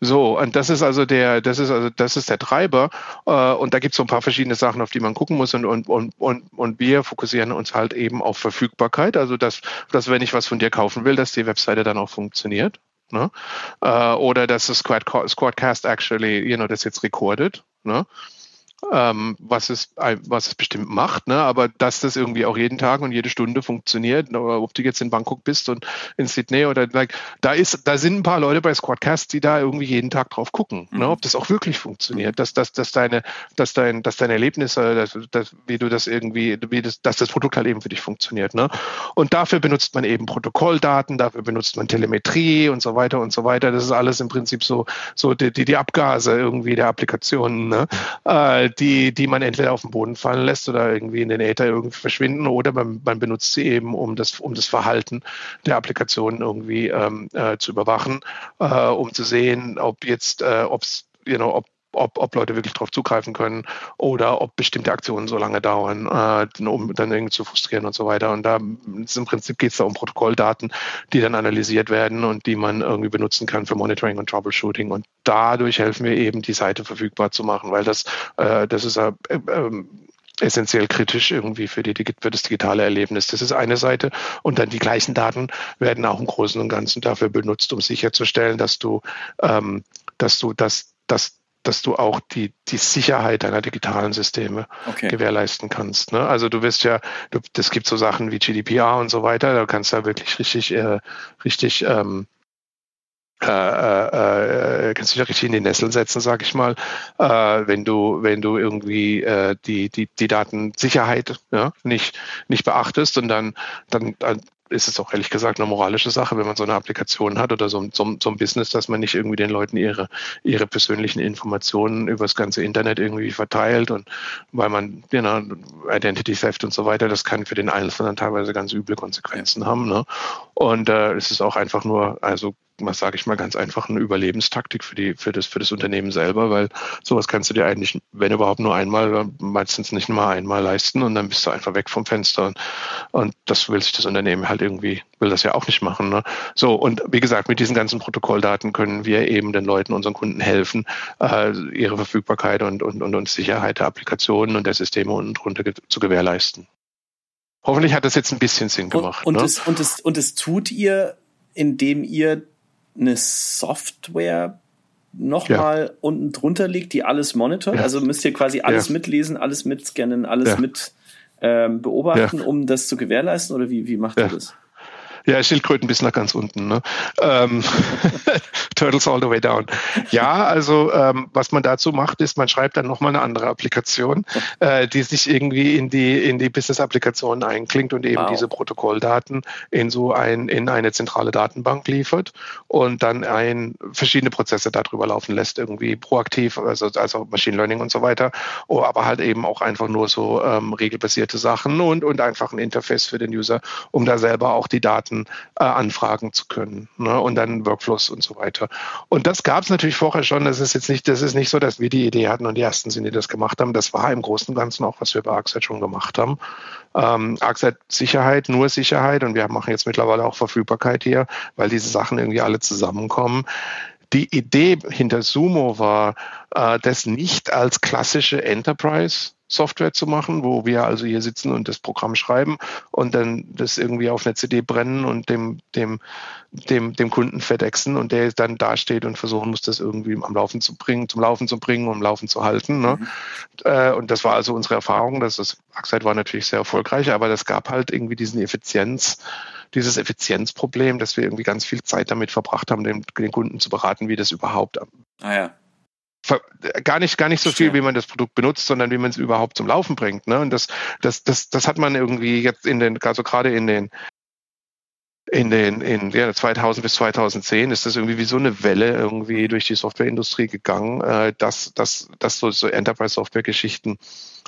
Speaker 3: So, und das ist also der, das ist also, das ist der Treiber. Äh, und da gibt es so ein paar verschiedene Sachen, auf die man gucken muss. Und, und, und, und, und wir fokussieren uns halt eben auf Verfügbarkeit. Also dass, dass wenn ich was von dir kaufen will, dass die Webseite dann auch funktioniert. Ne? Äh, oder dass das Squad, Squadcast actually, you know, das jetzt recordet. Ne? Ähm, was, es, was es bestimmt macht, ne? aber dass das irgendwie auch jeden Tag und jede Stunde funktioniert, ne? ob du jetzt in Bangkok bist und in Sydney oder like, da ist, da sind ein paar Leute bei Squadcast, die da irgendwie jeden Tag drauf gucken, ne? mhm. ne? ob das auch wirklich funktioniert, dass, dass, dass deine, dass dein, dass dein Erlebnis, dass, dass, wie du das irgendwie, wie das, dass das Produkt halt eben für dich funktioniert. Ne? Und dafür benutzt man eben Protokolldaten, dafür benutzt man Telemetrie und so weiter und so weiter. Das ist alles im Prinzip so, so die, die, die Abgase irgendwie der Applikationen, ne? Äh, die, die man entweder auf den Boden fallen lässt oder irgendwie in den Äther irgendwie verschwinden oder man, man benutzt sie eben, um das, um das Verhalten der Applikation irgendwie ähm, äh, zu überwachen, äh, um zu sehen, ob jetzt, äh, ob's, you know, ob ob, ob Leute wirklich darauf zugreifen können oder ob bestimmte Aktionen so lange dauern, äh, um dann irgendwie zu frustrieren und so weiter. Und da im Prinzip geht es da um Protokolldaten, die dann analysiert werden und die man irgendwie benutzen kann für Monitoring und Troubleshooting. Und dadurch helfen wir eben, die Seite verfügbar zu machen, weil das, äh, das ist äh, äh, essentiell kritisch irgendwie für, die, für das digitale Erlebnis. Das ist eine Seite. Und dann die gleichen Daten werden auch im Großen und Ganzen dafür benutzt, um sicherzustellen, dass du, ähm, dass du das, dass dass du auch die, die Sicherheit deiner digitalen Systeme okay. gewährleisten kannst. Ne? Also du wirst ja, du, das gibt so Sachen wie GDPR und so weiter, da kannst du ja wirklich richtig, äh, richtig ähm, äh, äh, äh, kannst du dich richtig in die Nessel setzen, sag ich mal, äh, wenn du, wenn du irgendwie äh, die, die, die Datensicherheit ja, nicht, nicht beachtest und dann, dann, dann ist es auch ehrlich gesagt eine moralische Sache, wenn man so eine Applikation hat oder so, so, so ein Business, dass man nicht irgendwie den Leuten ihre, ihre persönlichen Informationen über das ganze Internet irgendwie verteilt und weil man, you know, Identity Theft und so weiter, das kann für den Einzelnen teilweise ganz üble Konsequenzen haben. Ne? Und äh, es ist auch einfach nur, also was sage ich mal ganz einfach, eine Überlebenstaktik für die, für das, für das Unternehmen selber, weil sowas kannst du dir eigentlich, wenn überhaupt nur einmal, meistens nicht nur einmal leisten und dann bist du einfach weg vom Fenster. Und, und das will sich das Unternehmen halt irgendwie, will das ja auch nicht machen. Ne? So, und wie gesagt, mit diesen ganzen Protokolldaten können wir eben den Leuten, unseren Kunden helfen, äh, ihre Verfügbarkeit und, und, und, und Sicherheit der Applikationen und der Systeme unten drunter zu gewährleisten. Hoffentlich hat das jetzt ein bisschen Sinn gemacht.
Speaker 2: Und, und, ne? es, und, es, und es tut ihr, indem ihr eine Software nochmal ja. unten drunter liegt, die alles monitort. Ja. Also müsst ihr quasi alles ja. mitlesen, alles mitscannen, alles mit ähm, beobachten, um das zu gewährleisten? Oder wie, wie macht ihr das?
Speaker 3: Ja, Schildkröten bis nach ganz unten. Ne? Ähm, Turtles all the way down. Ja, also ähm, was man dazu macht, ist, man schreibt dann nochmal eine andere Applikation, äh, die sich irgendwie in die, in die Business-Applikation einklingt und eben wow. diese Protokolldaten in so ein, in eine zentrale Datenbank liefert und dann ein, verschiedene Prozesse darüber laufen lässt, irgendwie proaktiv, also, also Machine Learning und so weiter, oh, aber halt eben auch einfach nur so ähm, regelbasierte Sachen und, und einfach ein Interface für den User, um da selber auch die Daten Daten äh, anfragen zu können ne? und dann Workflows und so weiter. Und das gab es natürlich vorher schon. Das ist jetzt nicht, das ist nicht so, dass wir die Idee hatten und die ersten sind, die das gemacht haben. Das war im Großen und Ganzen auch, was wir bei ArcSight schon gemacht haben. Ähm, ArcSight Sicherheit, nur Sicherheit und wir machen jetzt mittlerweile auch Verfügbarkeit hier, weil diese Sachen irgendwie alle zusammenkommen. Die Idee hinter Sumo war, äh, das nicht als klassische Enterprise Software zu machen, wo wir also hier sitzen und das Programm schreiben und dann das irgendwie auf eine CD brennen und dem, dem, dem, dem Kunden verdexen und der dann dasteht und versuchen muss, das irgendwie am Laufen zu bringen, zum Laufen zu bringen, um Laufen zu halten. Ne? Mhm. Äh, und das war also unsere Erfahrung. dass das Axite war natürlich sehr erfolgreich, aber das gab halt irgendwie diesen Effizienz, dieses Effizienzproblem, dass wir irgendwie ganz viel Zeit damit verbracht haben, den, den Kunden zu beraten, wie das überhaupt
Speaker 2: ah, ja
Speaker 3: gar nicht, gar nicht so viel, wie man das Produkt benutzt, sondern wie man es überhaupt zum Laufen bringt. Ne? Und das, das, das, das hat man irgendwie jetzt in den, also gerade in den, in den, in ja, 2000 bis 2010 ist das irgendwie wie so eine Welle irgendwie durch die Softwareindustrie gegangen, äh, dass, dass, dass so, so Enterprise-Software-Geschichten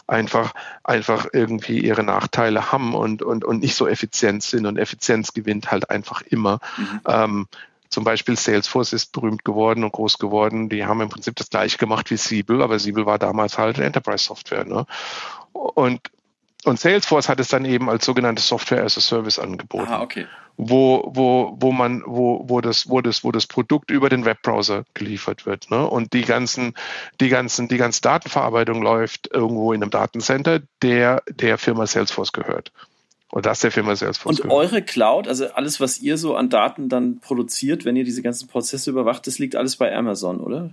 Speaker 3: einfach, einfach irgendwie ihre Nachteile haben und, und, und nicht so effizient sind und Effizienz gewinnt halt einfach immer. Mhm. Ähm, zum Beispiel Salesforce ist berühmt geworden und groß geworden. Die haben im Prinzip das gleiche gemacht wie Siebel, aber Siebel war damals halt Enterprise-Software. Ne? Und, und Salesforce hat es dann eben als sogenannte Software as a Service angeboten.
Speaker 2: Ah, okay.
Speaker 3: Wo, wo, wo man, wo, wo das, wo das, wo das Produkt über den Webbrowser geliefert wird. Ne? Und die ganzen, die ganzen, die ganze Datenverarbeitung läuft irgendwo in einem Datencenter, der der Firma Salesforce gehört. Und das der Firma Salesforce.
Speaker 2: Und eure Cloud, also alles, was ihr so an Daten dann produziert, wenn ihr diese ganzen Prozesse überwacht, das liegt alles bei Amazon, oder?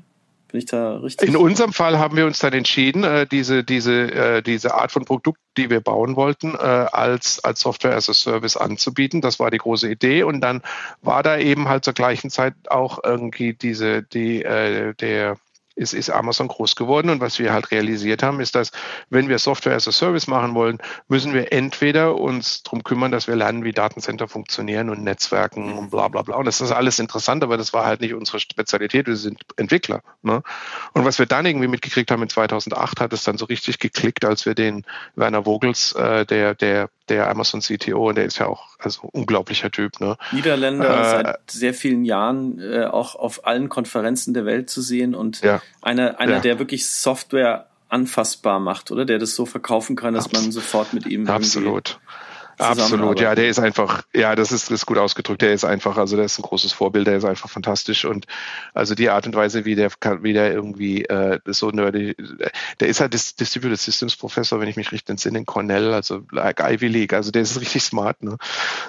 Speaker 2: Bin ich da richtig?
Speaker 3: In unserem Fall haben wir uns dann entschieden, äh, diese, diese, äh, diese Art von Produkt, die wir bauen wollten, äh, als, als Software as a Service anzubieten. Das war die große Idee. Und dann war da eben halt zur gleichen Zeit auch irgendwie diese, die, der, ist, ist Amazon groß geworden. Und was wir halt realisiert haben, ist, dass wenn wir Software as a Service machen wollen, müssen wir entweder uns darum kümmern, dass wir lernen, wie Datencenter funktionieren und Netzwerken und bla bla bla. Und das ist alles interessant, aber das war halt nicht unsere Spezialität. Wir sind Entwickler. Ne? Und was wir dann irgendwie mitgekriegt haben in 2008, hat es dann so richtig geklickt, als wir den Werner Vogels, äh, der, der der Amazon CTO und der ist ja auch also unglaublicher Typ. Ne?
Speaker 2: Niederländer äh, seit sehr vielen Jahren äh, auch auf allen Konferenzen der Welt zu sehen und ja, einer, einer ja. der wirklich Software anfassbar macht, oder? Der das so verkaufen kann, dass Abs man sofort mit ihm
Speaker 3: absolut Absolut, ja, der ist einfach, ja, das ist, ist gut ausgedrückt. Der ist einfach, also der ist ein großes Vorbild, der ist einfach fantastisch und also die Art und Weise, wie der, wie der irgendwie äh, so nerdy, der ist halt Distributed Systems Professor, wenn ich mich richtig entsinne, in Cornell, also like Ivy League, also der ist richtig smart, ne?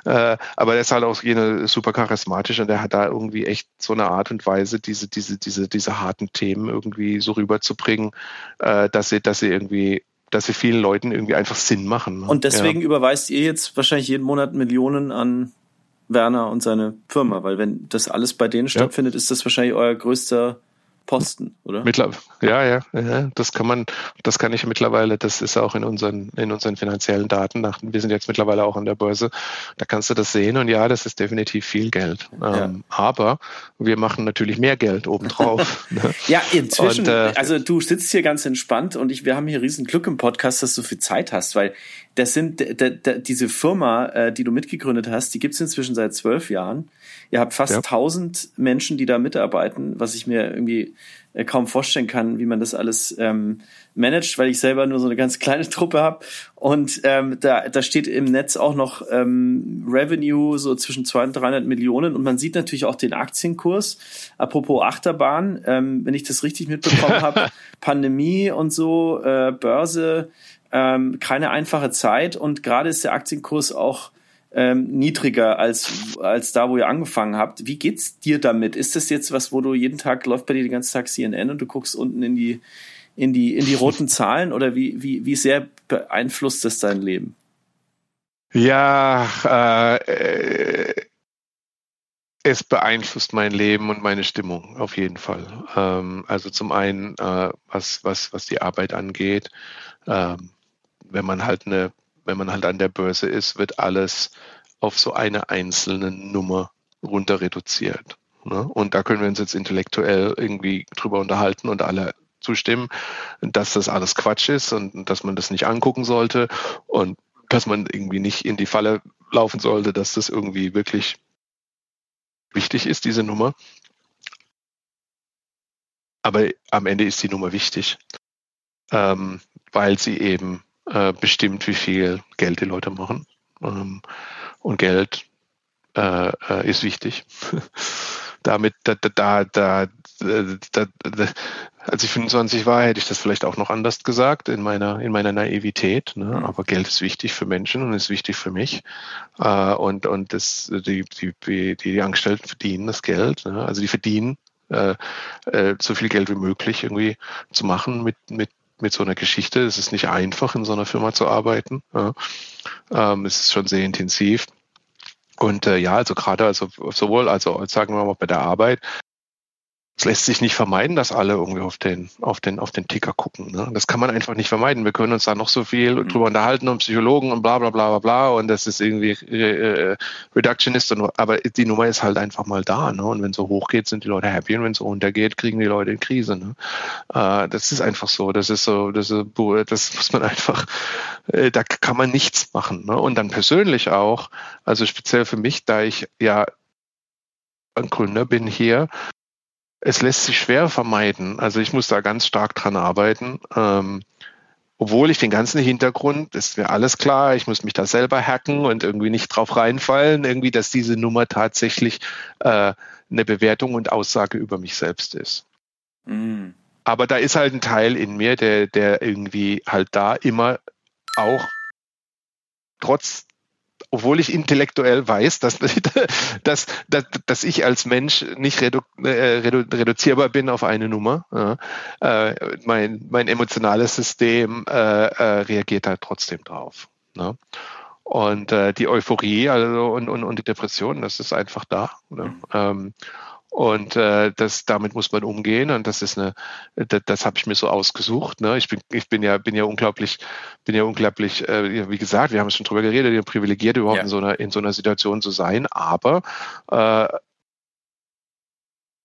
Speaker 3: Äh, aber der ist halt auch jene super charismatisch und der hat da irgendwie echt so eine Art und Weise, diese, diese, diese, diese harten Themen irgendwie so rüberzubringen, äh, dass sie, dass sie irgendwie dass sie vielen Leuten irgendwie einfach Sinn machen.
Speaker 2: Ne? Und deswegen ja. überweist ihr jetzt wahrscheinlich jeden Monat Millionen an Werner und seine Firma, weil wenn das alles bei denen stattfindet, ist das wahrscheinlich euer größter Posten, oder?
Speaker 3: Mittler ja, ja, ja, das kann man, das kann ich mittlerweile, das ist auch in unseren, in unseren finanziellen Daten. Wir sind jetzt mittlerweile auch an der Börse, da kannst du das sehen und ja, das ist definitiv viel Geld. Ja. Ähm, aber wir machen natürlich mehr Geld obendrauf.
Speaker 2: Ne? ja, inzwischen, und, äh, also du sitzt hier ganz entspannt und ich, wir haben hier riesen Glück im Podcast, dass du viel Zeit hast, weil das sind, diese Firma, äh, die du mitgegründet hast, die gibt's inzwischen seit zwölf Jahren. Ihr habt fast tausend ja. Menschen, die da mitarbeiten, was ich mir irgendwie äh, kaum vorstellen kann, wie man das alles ähm, managt, weil ich selber nur so eine ganz kleine Truppe habe. Und ähm, da, da steht im Netz auch noch ähm, Revenue so zwischen 200 und 300 Millionen. Und man sieht natürlich auch den Aktienkurs. Apropos Achterbahn, ähm, wenn ich das richtig mitbekommen habe, Pandemie und so, äh, Börse, ähm, keine einfache Zeit. Und gerade ist der Aktienkurs auch ähm, niedriger als, als da, wo ihr angefangen habt. Wie geht's dir damit? Ist das jetzt was, wo du jeden Tag läuft bei dir den ganzen Tag CNN und du guckst unten in die, in die, in die roten Zahlen oder wie, wie, wie sehr beeinflusst das dein Leben?
Speaker 3: Ja, äh, es beeinflusst mein Leben und meine Stimmung auf jeden Fall. Ähm, also zum einen, äh, was, was, was die Arbeit angeht, ähm, wenn man halt eine wenn man halt an der Börse ist, wird alles auf so eine einzelne Nummer runter reduziert. Ne? Und da können wir uns jetzt intellektuell irgendwie drüber unterhalten und alle zustimmen, dass das alles Quatsch ist und dass man das nicht angucken sollte und dass man irgendwie nicht in die Falle laufen sollte, dass das irgendwie wirklich wichtig ist, diese Nummer. Aber am Ende ist die Nummer wichtig, ähm, weil sie eben äh, bestimmt, wie viel Geld die Leute machen. Ähm, und Geld äh, äh, ist wichtig. Damit, da, da, da, da, da, als ich 25 war, hätte ich das vielleicht auch noch anders gesagt in meiner, in meiner Naivität. Ne? Mhm. Aber Geld ist wichtig für Menschen und ist wichtig für mich. Äh, und und das, die, die, die Angestellten verdienen das Geld. Ne? Also die verdienen äh, äh, so viel Geld wie möglich irgendwie zu machen mit, mit mit so einer Geschichte. Es ist nicht einfach, in so einer Firma zu arbeiten. Ja. Ähm, es ist schon sehr intensiv. Und äh, ja, also gerade also sowohl, also sagen wir mal bei der Arbeit, es lässt sich nicht vermeiden, dass alle irgendwie auf den, auf den, auf den Ticker gucken. Ne? Das kann man einfach nicht vermeiden. Wir können uns da noch so viel mhm. drüber unterhalten und Psychologen und bla bla bla bla bla und das ist irgendwie äh, äh, Reductionist, und, aber die Nummer ist halt einfach mal da. Ne? Und wenn es so hoch geht, sind die Leute happy und wenn es so runter geht, kriegen die Leute in Krise. Ne? Äh, das ist einfach so. Das ist so, das, ist, das muss man einfach, äh, da kann man nichts machen. Ne? Und dann persönlich auch, also speziell für mich, da ich ja ein Gründer bin hier, es lässt sich schwer vermeiden. Also ich muss da ganz stark dran arbeiten. Ähm, obwohl ich den ganzen Hintergrund, ist mir alles klar, ich muss mich da selber hacken und irgendwie nicht drauf reinfallen, irgendwie, dass diese Nummer tatsächlich äh, eine Bewertung und Aussage über mich selbst ist. Mhm. Aber da ist halt ein Teil in mir, der, der irgendwie halt da immer auch trotz obwohl ich intellektuell weiß, dass, dass, dass, dass ich als Mensch nicht redu äh, redu reduzierbar bin auf eine Nummer. Ja. Äh, mein, mein emotionales System äh, äh, reagiert halt trotzdem drauf. Ne? Und äh, die Euphorie also, und, und, und die Depression, das ist einfach da. Ne? Mhm. Ähm, und äh, das, damit muss man umgehen. Und das ist eine, das, das habe ich mir so ausgesucht. Ne? Ich bin, ich bin ja, bin ja unglaublich, bin ja unglaublich, äh, wie gesagt, wir haben es schon drüber geredet, privilegiert überhaupt ja. in so einer in so einer Situation zu sein. Aber äh,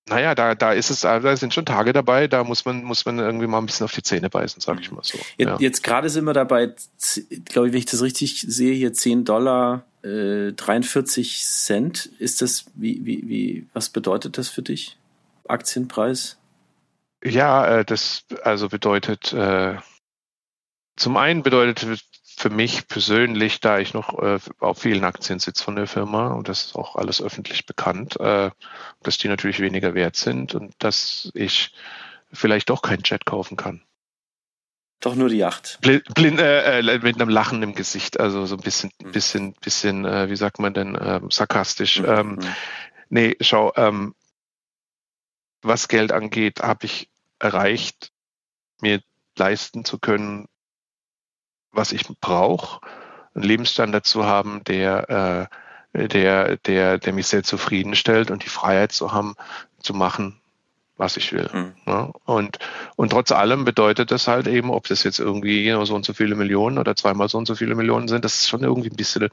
Speaker 3: naja, da, da ist es, da sind schon Tage dabei, da muss man, muss man irgendwie mal ein bisschen auf die Zähne beißen, sage ich mal so.
Speaker 2: Jetzt, ja. jetzt gerade sind wir dabei, glaube ich, wenn ich das richtig sehe, hier 10 Dollar äh, 43 Cent. Ist das, wie, wie, wie, was bedeutet das für dich? Aktienpreis?
Speaker 3: Ja, äh, das also bedeutet, äh, zum einen bedeutet für mich persönlich, da ich noch äh, auf vielen Aktien sitze von der Firma und das ist auch alles öffentlich bekannt, äh, dass die natürlich weniger wert sind und dass ich vielleicht doch keinen Jet kaufen kann.
Speaker 2: Doch nur die Yacht.
Speaker 3: Blind, blind äh, äh, mit einem Lachen im Gesicht, also so ein bisschen, mhm. bisschen, bisschen, äh, wie sagt man denn, ähm, sarkastisch. Mhm. Ähm, mhm. nee, schau, ähm, was Geld angeht, habe ich erreicht, mir leisten zu können, was ich brauche, einen Lebensstandard zu haben, der, äh, der, der, der mich sehr zufriedenstellt und die Freiheit zu haben, zu machen, was ich will. Mhm. Ja, und, und trotz allem bedeutet das halt eben, ob das jetzt irgendwie so und so viele Millionen oder zweimal so und so viele Millionen sind, das ist schon irgendwie ein bisschen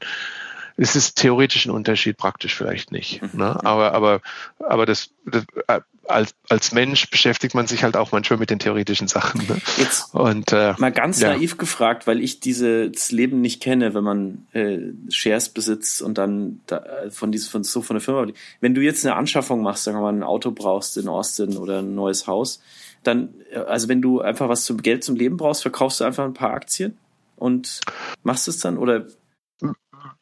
Speaker 3: es ist theoretisch ein Unterschied, praktisch vielleicht nicht. Mhm. Ne? Aber, aber, aber das, das, äh, als, als Mensch beschäftigt man sich halt auch manchmal mit den theoretischen Sachen. Ne?
Speaker 2: Jetzt und, äh, mal ganz ja. naiv gefragt, weil ich dieses Leben nicht kenne, wenn man äh, Shares besitzt und dann da, von, diesem, von so von der Firma. Wenn du jetzt eine Anschaffung machst, sagen wir mal, ein Auto brauchst in Austin oder ein neues Haus, dann, äh, also wenn du einfach was zum Geld zum Leben brauchst, verkaufst du einfach ein paar Aktien und machst es dann oder
Speaker 3: äh,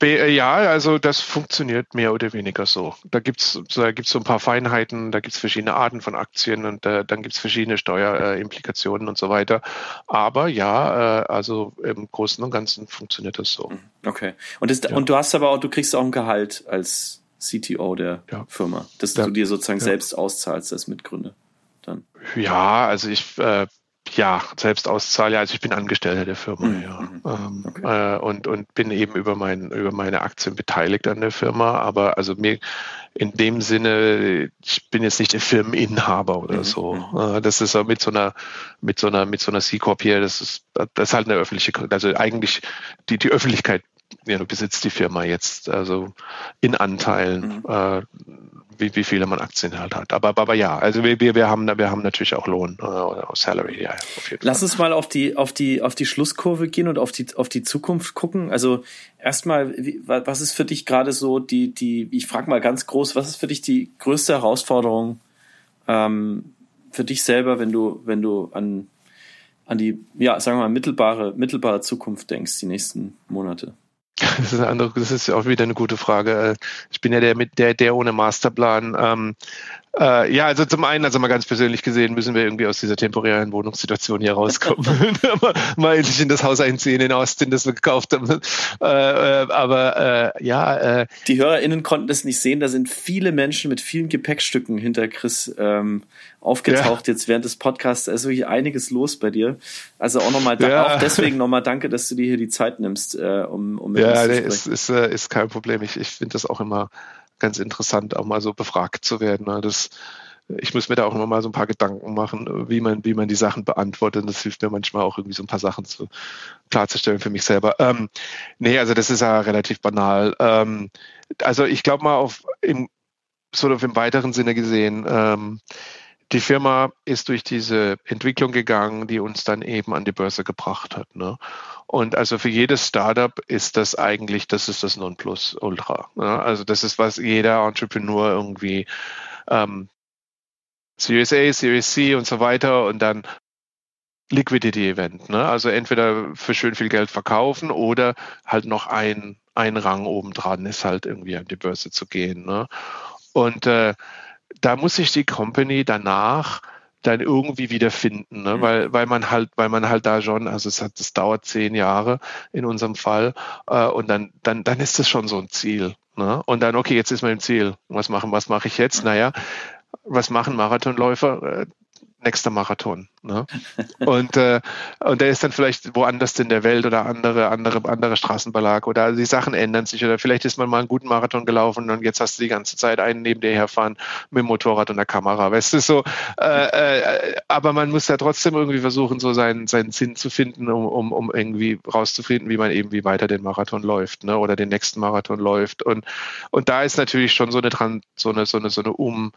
Speaker 3: ja, also das funktioniert mehr oder weniger so. Da gibt's da gibt's so ein paar Feinheiten, da gibt's verschiedene Arten von Aktien und äh, dann gibt's verschiedene Steuerimplikationen und so weiter. Aber ja, äh, also im Großen und Ganzen funktioniert das so. Mhm.
Speaker 2: Okay. Und, das, ja. und du hast aber auch, du kriegst auch ein Gehalt als CTO der ja. Firma, dass ja. du dir sozusagen selbst auszahlst als Mitgründer. Dann.
Speaker 3: Ja, also ich äh, ja, selbst auszahle. Also ich bin Angestellter der Firma, mhm. ja. Mhm. Ähm, okay. äh, und, und bin eben über, mein, über meine Aktien beteiligt an der Firma. Aber also mir in dem Sinne, ich bin jetzt nicht der Firmeninhaber oder mhm. so. Mhm. Äh, das ist mit so einer, mit so einer, mit so einer C-Corp hier, das ist, das ist halt eine öffentliche, also eigentlich die, die Öffentlichkeit ja, du besitzt die Firma jetzt, also in Anteilen. Mhm. Äh, wie, wie viele man Aktien halt hat. Aber, aber ja, also wir, wir, wir, haben, wir haben natürlich auch Lohn äh, oder Salary, ja,
Speaker 2: Lass Fall. uns mal auf die, auf die, auf die Schlusskurve gehen und auf die, auf die Zukunft gucken. Also erstmal, was ist für dich gerade so die, die, ich frage mal ganz groß, was ist für dich die größte Herausforderung ähm, für dich selber, wenn du, wenn du an, an die, ja, sagen wir mal, mittelbare, mittelbare Zukunft denkst, die nächsten Monate?
Speaker 3: Das ist, eine andere, das ist auch wieder eine gute Frage. Äh, ich bin ja der mit der, der ohne Masterplan. Ähm, äh, ja, also zum einen, also mal ganz persönlich gesehen, müssen wir irgendwie aus dieser temporären Wohnungssituation hier rauskommen. mal endlich in das Haus einziehen in Austin, das wir gekauft haben. Äh, äh, aber äh, ja. Äh,
Speaker 2: Die HörerInnen konnten das nicht sehen. Da sind viele Menschen mit vielen Gepäckstücken hinter Chris ähm, aufgetaucht ja. jetzt während des Podcasts. Da ist wirklich einiges los bei dir. Also auch nochmal, ja. auch deswegen nochmal danke, dass du dir hier die Zeit nimmst, äh, um, um
Speaker 3: mit ja, uns zu sprechen. Ja, ist, ist, äh, ist kein Problem. Ich, ich finde das auch immer ganz interessant, auch mal so befragt zu werden. Ne? Das, ich muss mir da auch immer mal so ein paar Gedanken machen, wie man, wie man die Sachen beantwortet. Das hilft mir manchmal auch irgendwie so ein paar Sachen zu, klarzustellen für mich selber. Ähm, nee, also das ist ja relativ banal. Ähm, also ich glaube mal auf im, so im weiteren Sinne gesehen, ähm, die Firma ist durch diese Entwicklung gegangen, die uns dann eben an die Börse gebracht hat. Ne? Und also für jedes Startup ist das eigentlich, das ist das Nonplusultra. Ne? Also das ist, was jeder Entrepreneur irgendwie ähm, Series A, Series C und so weiter und dann Liquidity Event. Ne? Also entweder für schön viel Geld verkaufen oder halt noch ein, ein Rang obendran ist halt irgendwie an die Börse zu gehen. Ne? Und äh, da muss sich die Company danach dann irgendwie wiederfinden, ne? Mhm. weil, weil man halt, weil man halt da schon, also es hat, es dauert zehn Jahre in unserem Fall, äh, und dann, dann, dann ist das schon so ein Ziel. Ne? Und dann, okay, jetzt ist man im Ziel. Was machen, was mache ich jetzt? Naja, was machen Marathonläufer? Nächster Marathon. Ne? Und, äh, und der ist dann vielleicht woanders in der Welt oder andere, andere, andere Straßenbelag oder die Sachen ändern sich oder vielleicht ist man mal einen guten Marathon gelaufen und jetzt hast du die ganze Zeit einen neben dir herfahren mit dem Motorrad und der Kamera. Weißt du, so, äh, äh, aber man muss ja trotzdem irgendwie versuchen, so seinen, seinen Sinn zu finden, um, um, um irgendwie rauszufinden, wie man eben wie weiter den Marathon läuft, ne? Oder den nächsten Marathon läuft. Und, und da ist natürlich schon so eine, so eine, so eine, so eine Um,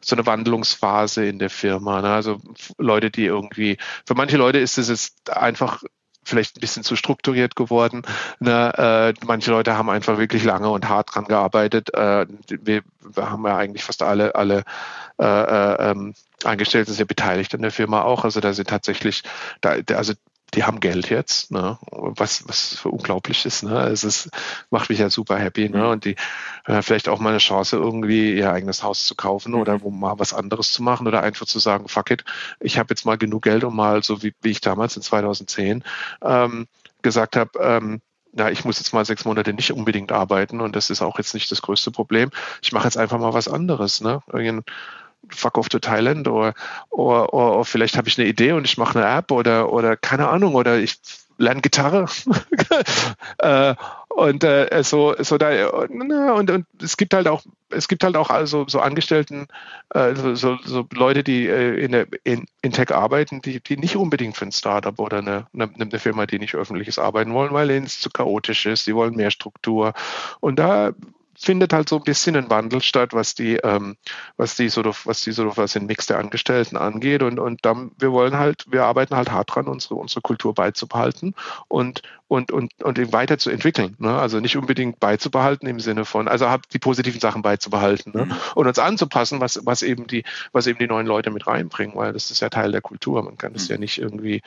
Speaker 3: so eine Wandlungsphase in der Firma. Ne? Also Leute, die irgendwie, für manche Leute ist es jetzt einfach vielleicht ein bisschen zu strukturiert geworden. Ne? Äh, manche Leute haben einfach wirklich lange und hart dran gearbeitet. Äh, wir, wir, haben ja eigentlich fast alle, alle äh, äh ähm, Angestellten sind beteiligt an der Firma auch. Also da sind tatsächlich, da, also die haben Geld jetzt, ne? was, was für unglaublich ist. Ne? Es ist, macht mich ja super happy. Ne? Und die äh, vielleicht auch mal eine Chance, irgendwie ihr eigenes Haus zu kaufen oder mhm. wo mal was anderes zu machen oder einfach zu sagen, fuck it, ich habe jetzt mal genug Geld, um mal, so wie, wie ich damals in 2010 ähm, gesagt habe, ähm, na, ich muss jetzt mal sechs Monate nicht unbedingt arbeiten und das ist auch jetzt nicht das größte Problem. Ich mache jetzt einfach mal was anderes. Ne? Fuck off to Thailand oder, oder, oder vielleicht habe ich eine Idee und ich mache eine App oder, oder keine Ahnung oder ich lerne Gitarre. äh, und äh, so, so da, und, und es gibt halt auch, es gibt halt auch also so Angestellten, äh, so, so Leute, die äh, in, der, in, in Tech arbeiten, die, die nicht unbedingt für ein Startup oder eine, eine, eine Firma, die nicht öffentliches arbeiten wollen, weil es zu chaotisch ist, die wollen mehr Struktur. Und da findet halt so ein bisschen ein Wandel statt, was die, ähm, was die so, was die so, was den Mix der Angestellten angeht. Und, und dann, wir wollen halt, wir arbeiten halt hart dran, unsere, unsere Kultur beizubehalten und, und, und, und weiterzuentwickeln. Ne? Also nicht unbedingt beizubehalten im Sinne von, also die positiven Sachen beizubehalten ne? Mhm. und uns anzupassen, was, was eben die, was eben die neuen Leute mit reinbringen, weil das ist ja Teil der Kultur. Man kann das mhm. ja nicht irgendwie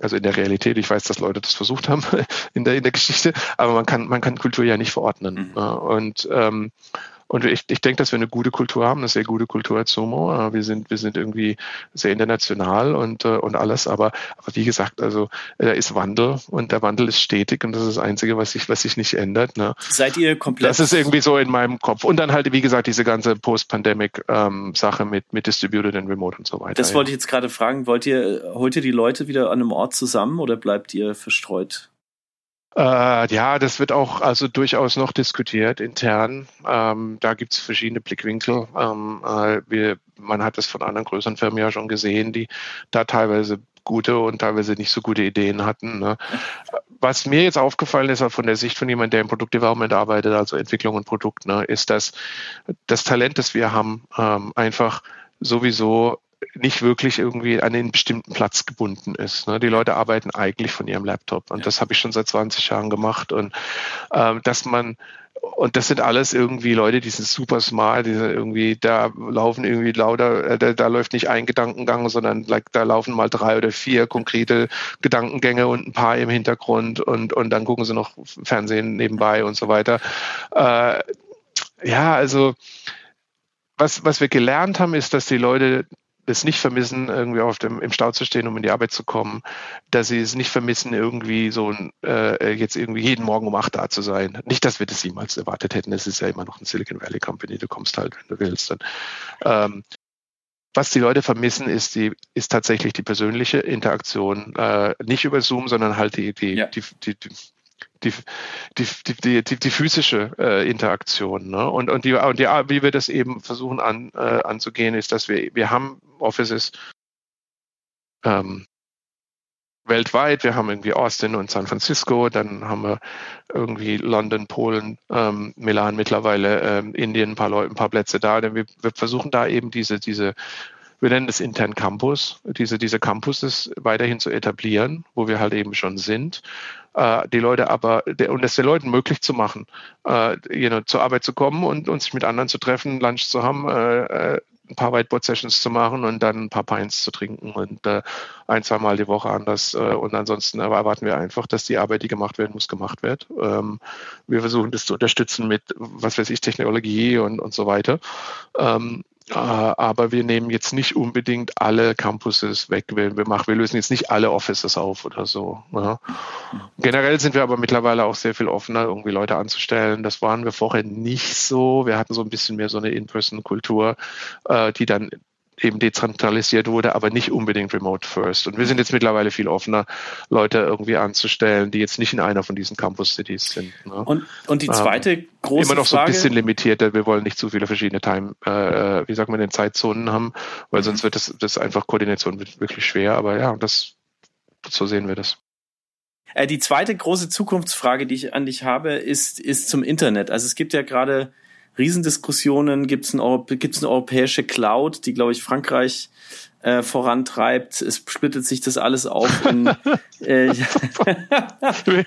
Speaker 3: also in der Realität, ich weiß, dass Leute das versucht haben in der, in der Geschichte, aber man kann, man kann Kultur ja nicht verordnen. Mhm. Und ähm, und ich, ich denke, dass wir eine gute Kultur haben, eine sehr gute Kultur als Sumo. Äh, wir sind, wir sind irgendwie sehr international und, äh, und alles. Aber, aber wie gesagt, also da ist Wandel und der Wandel ist stetig und das ist das Einzige, was sich, was sich nicht ändert. Ne?
Speaker 2: Seid ihr komplett?
Speaker 3: Das ist irgendwie so in meinem Kopf. Und dann halt, wie gesagt, diese ganze Post-Pandemic-Sache ähm, mit, mit Distributed and Remote und so weiter.
Speaker 2: Das wollte ich jetzt gerade fragen. Wollt ihr, holt ihr die Leute wieder an einem Ort zusammen oder bleibt ihr verstreut?
Speaker 3: Äh, ja, das wird auch also durchaus noch diskutiert intern. Ähm, da gibt es verschiedene Blickwinkel. Ähm, äh, wir, man hat es von anderen größeren Firmen ja schon gesehen, die da teilweise gute und teilweise nicht so gute Ideen hatten. Ne? Was mir jetzt aufgefallen ist, auch von der Sicht von jemandem, der im Produktdevelopment arbeitet, also Entwicklung und Produkt, ne, ist, dass das Talent, das wir haben, ähm, einfach sowieso nicht wirklich irgendwie an einen bestimmten Platz gebunden ist. Ne? Die Leute arbeiten eigentlich von ihrem Laptop und ja. das habe ich schon seit 20 Jahren gemacht und ähm, dass man und das sind alles irgendwie Leute, die sind super smart, die sind irgendwie, da laufen irgendwie lauter, äh, da, da, läuft nicht ein Gedankengang, sondern like, da laufen mal drei oder vier konkrete Gedankengänge und ein paar im Hintergrund und, und dann gucken sie noch Fernsehen nebenbei und so weiter. Äh, ja, also was, was wir gelernt haben, ist, dass die Leute es nicht vermissen, irgendwie auf dem, im Stau zu stehen, um in die Arbeit zu kommen, dass sie es nicht vermissen, irgendwie so äh, jetzt irgendwie jeden Morgen um acht da zu sein. Nicht, dass wir das jemals erwartet hätten. Es ist ja immer noch ein Silicon Valley Company, du kommst halt, wenn du willst. Dann, ähm, was die Leute vermissen, ist die, ist tatsächlich die persönliche Interaktion, äh, nicht über Zoom, sondern halt die, die, ja. die, die, die die, die, die, die, die physische äh, Interaktion. Ne? Und, und, die, und die, wie wir das eben versuchen an, äh, anzugehen, ist, dass wir, wir haben Offices ähm, weltweit. Wir haben irgendwie Austin und San Francisco, dann haben wir irgendwie London, Polen, ähm, Milan mittlerweile, ähm, Indien, ein paar Leute, ein paar Plätze da. Denn wir, wir versuchen da eben diese, diese wir nennen es intern Campus, diese, diese Campuses weiterhin zu etablieren, wo wir halt eben schon sind. Äh, die Leute aber, und es den Leuten möglich zu machen, äh, you know, zur Arbeit zu kommen und, und sich mit anderen zu treffen, Lunch zu haben, äh, äh ein paar Whiteboard-Sessions zu machen und dann ein paar Pints zu trinken und äh, ein, zwei Mal die Woche anders. Äh, und ansonsten erwarten wir einfach, dass die Arbeit, die gemacht werden muss, gemacht wird. Ähm, wir versuchen das zu unterstützen mit, was weiß ich, Technologie und, und so weiter. Ähm, äh, aber wir nehmen jetzt nicht unbedingt alle Campuses weg. Wir, machen, wir lösen jetzt nicht alle Offices auf oder so. Ja. Generell sind wir aber mittlerweile auch sehr viel offener, irgendwie Leute anzustellen. Das waren wir vorher nicht so. Wir hatten so ein bisschen mehr so eine In-Person-Kultur, äh, die dann eben dezentralisiert wurde, aber nicht unbedingt remote first. Und wir sind jetzt mittlerweile viel offener, Leute irgendwie anzustellen, die jetzt nicht in einer von diesen Campus-Cities sind.
Speaker 2: Ne? Und, und die ähm, zweite ähm, große
Speaker 3: Immer noch
Speaker 2: so
Speaker 3: ein bisschen limitierter. Wir wollen nicht zu viele verschiedene Time, äh, wie sagt man, den Zeitzonen haben, weil mhm. sonst wird das, das einfach Koordination wirklich schwer. Aber ja, das, so sehen wir das.
Speaker 2: Äh, die zweite große Zukunftsfrage, die ich an dich habe, ist, ist zum Internet. Also es gibt ja gerade Riesendiskussionen. Gibt es ein, gibt's eine europäische Cloud, die, glaube ich, Frankreich äh, vorantreibt. Es splittet sich das alles auf in äh,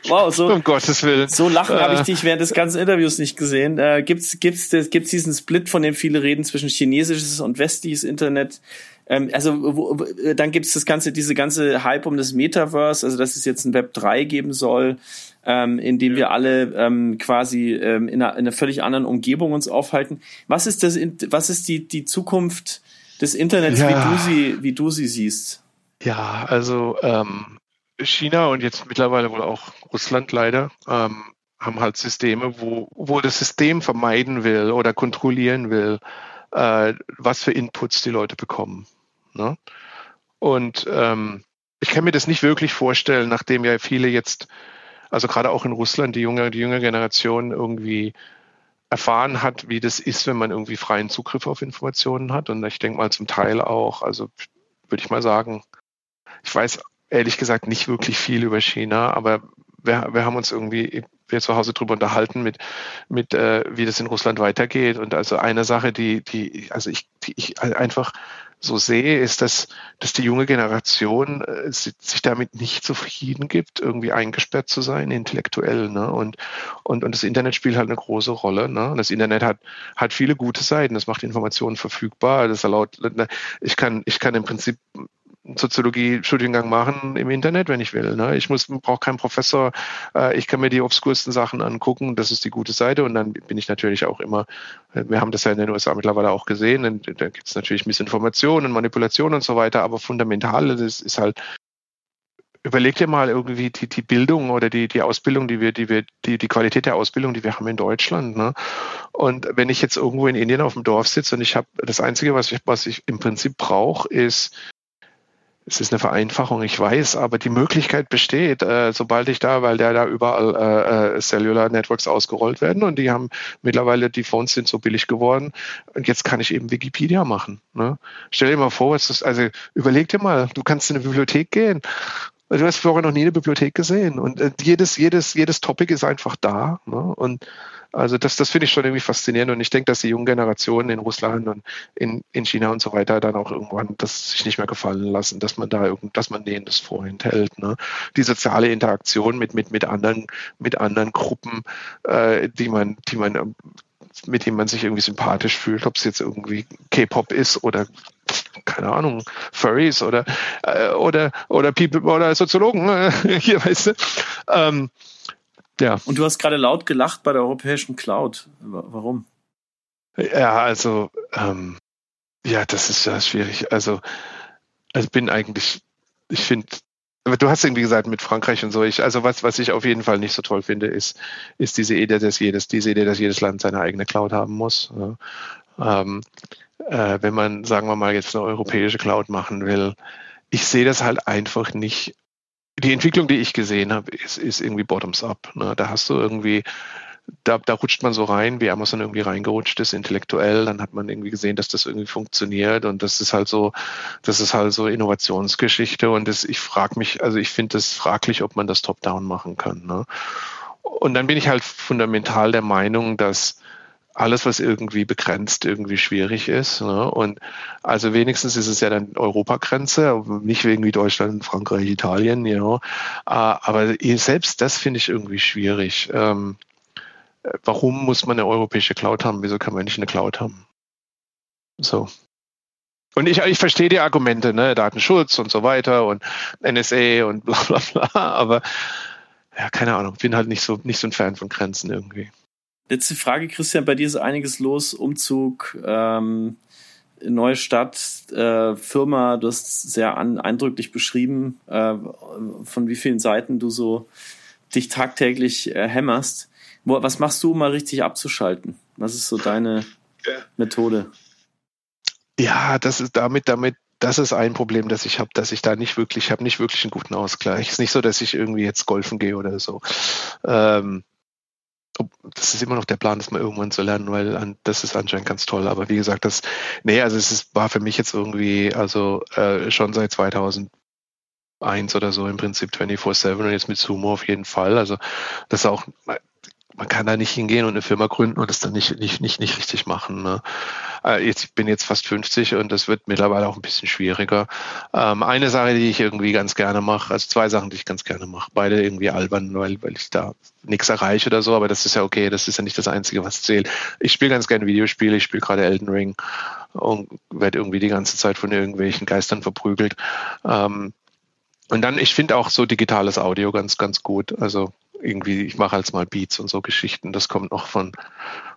Speaker 3: wow, so, um Gottes Willen.
Speaker 2: So lachen habe ich äh. dich während des ganzen Interviews nicht gesehen. Äh, gibt's gibt's gibt's diesen Split, von dem viele reden zwischen chinesisches und westliches Internet? Ähm, also wo, dann gibt's das ganze diese ganze Hype um das Metaverse, also dass es jetzt ein Web 3 geben soll ähm, in dem ja. wir alle ähm, quasi ähm, in, einer, in einer völlig anderen Umgebung uns aufhalten. Was ist das? Was ist die die Zukunft des Internets, ja. wie du sie wie du sie siehst?
Speaker 3: Ja, also ähm, China und jetzt mittlerweile wohl auch Russland leider ähm, haben halt Systeme, wo wo das System vermeiden will oder kontrollieren will, äh, was für Inputs die Leute bekommen. Ne? Und ähm, ich kann mir das nicht wirklich vorstellen, nachdem ja viele jetzt also gerade auch in Russland, die junge, die junge Generation irgendwie erfahren hat, wie das ist, wenn man irgendwie freien Zugriff auf Informationen hat. Und ich denke mal zum Teil auch, also würde ich mal sagen, ich weiß ehrlich gesagt nicht wirklich viel über China, aber wir, wir haben uns irgendwie wir zu Hause drüber unterhalten mit, mit äh, wie das in Russland weitergeht. Und also eine Sache, die, die, also ich, die ich einfach so sehe, ist, dass, dass die junge Generation äh, sich damit nicht zufrieden gibt, irgendwie eingesperrt zu sein, intellektuell. Ne? Und, und, und das Internet spielt halt eine große Rolle. Ne? Das Internet hat, hat viele gute Seiten. Das macht Informationen verfügbar. Das erlaubt, ne, ich kann, ich kann im Prinzip Soziologie-Studiengang machen im Internet, wenn ich will. Ne? Ich muss, brauche keinen Professor. Äh, ich kann mir die obskursten Sachen angucken. Das ist die gute Seite. Und dann bin ich natürlich auch immer, wir haben das ja in den USA mittlerweile auch gesehen. Und da gibt es natürlich Missinformationen, Manipulationen und so weiter. Aber fundamental das ist halt überleg dir mal irgendwie die, die Bildung oder die, die Ausbildung, die wir, die wir, die, die Qualität der Ausbildung, die wir haben in Deutschland. Ne? Und wenn ich jetzt irgendwo in Indien auf dem Dorf sitze und ich habe das Einzige, was ich, was ich im Prinzip brauche, ist es ist eine Vereinfachung, ich weiß, aber die Möglichkeit besteht, äh, sobald ich da, weil da da überall äh, äh, Cellular Networks ausgerollt werden und die haben mittlerweile, die Phones sind so billig geworden und jetzt kann ich eben Wikipedia machen. Ne? Stell dir mal vor, was das, also überleg dir mal, du kannst in eine Bibliothek gehen Du hast vorher noch nie eine Bibliothek gesehen und äh, jedes, jedes, jedes Topic ist einfach da. Ne? Und also das, das finde ich schon irgendwie faszinierend und ich denke, dass die jungen Generationen in Russland und in, in China und so weiter dann auch irgendwann das sich nicht mehr gefallen lassen, dass man da irgend, dass man denen das vorenthält. Ne? Die soziale Interaktion mit, mit, mit anderen, mit anderen Gruppen, äh, die man, die man mit dem man sich irgendwie sympathisch fühlt, ob es jetzt irgendwie K-Pop ist oder keine Ahnung, Furries oder äh, oder oder People oder Soziologen äh, hier, weißt du. Ähm,
Speaker 2: ja. Und du hast gerade laut gelacht bei der europäischen Cloud. Warum?
Speaker 3: Ja, also ähm, ja, das ist ja schwierig. Also, also bin eigentlich, ich finde, du hast irgendwie gesagt mit Frankreich und so. Ich, also was, was ich auf jeden Fall nicht so toll finde, ist, ist diese Idee, dass jedes, diese Idee, dass jedes Land seine eigene Cloud haben muss. Ja. Ähm, äh, wenn man, sagen wir mal, jetzt eine europäische Cloud machen will, ich sehe das halt einfach nicht die Entwicklung, die ich gesehen habe, ist, ist irgendwie bottoms-up. Ne? Da hast du irgendwie, da, da rutscht man so rein, wie Amazon irgendwie reingerutscht ist, intellektuell. Dann hat man irgendwie gesehen, dass das irgendwie funktioniert und das ist halt so, das ist halt so Innovationsgeschichte und das, ich frage mich, also ich finde das fraglich, ob man das top-down machen kann. Ne? Und dann bin ich halt fundamental der Meinung, dass alles, was irgendwie begrenzt, irgendwie schwierig ist. Ne? Und also wenigstens ist es ja dann Europagrenze, nicht wegen wie Deutschland, Frankreich, Italien, you know. Ah, aber selbst das finde ich irgendwie schwierig. Ähm, warum muss man eine europäische Cloud haben? Wieso kann man nicht eine Cloud haben? So. Und ich, ich verstehe die Argumente, ne, Datenschutz und so weiter und NSA und bla bla bla, aber ja, keine Ahnung, bin halt nicht so, nicht so ein Fan von Grenzen irgendwie.
Speaker 2: Letzte Frage, Christian, bei dir ist einiges los. Umzug, ähm, neue Stadt, äh, Firma, du hast sehr an, eindrücklich beschrieben, äh, von wie vielen Seiten du so dich tagtäglich äh, hämmerst. Wo, was machst du, um mal richtig abzuschalten? Was ist so deine Methode?
Speaker 3: Ja, das ist damit, damit, das ist ein Problem, das ich habe, dass ich da nicht wirklich, ich habe nicht wirklich einen guten Ausgleich. Es ist nicht so, dass ich irgendwie jetzt golfen gehe oder so. Ähm, das ist immer noch der Plan, das mal irgendwann zu lernen, weil das ist anscheinend ganz toll. Aber wie gesagt, das, nee, also es ist, war für mich jetzt irgendwie, also äh, schon seit 2001 oder so im Prinzip 24-7 und jetzt mit Sumo auf jeden Fall. Also das ist auch man kann da nicht hingehen und eine Firma gründen und das dann nicht, nicht, nicht, nicht richtig machen. Ne? Äh, jetzt, ich bin jetzt fast 50 und das wird mittlerweile auch ein bisschen schwieriger. Ähm, eine Sache, die ich irgendwie ganz gerne mache, also zwei Sachen, die ich ganz gerne mache, beide irgendwie albern, weil, weil ich da nichts erreiche oder so, aber das ist ja okay, das ist ja nicht das Einzige, was zählt. Ich spiele ganz gerne Videospiele, ich spiele gerade Elden Ring und werde irgendwie die ganze Zeit von irgendwelchen Geistern verprügelt. Ähm, und dann, ich finde auch so digitales Audio ganz, ganz gut. Also irgendwie, ich mache halt mal Beats und so Geschichten. Das kommt noch von,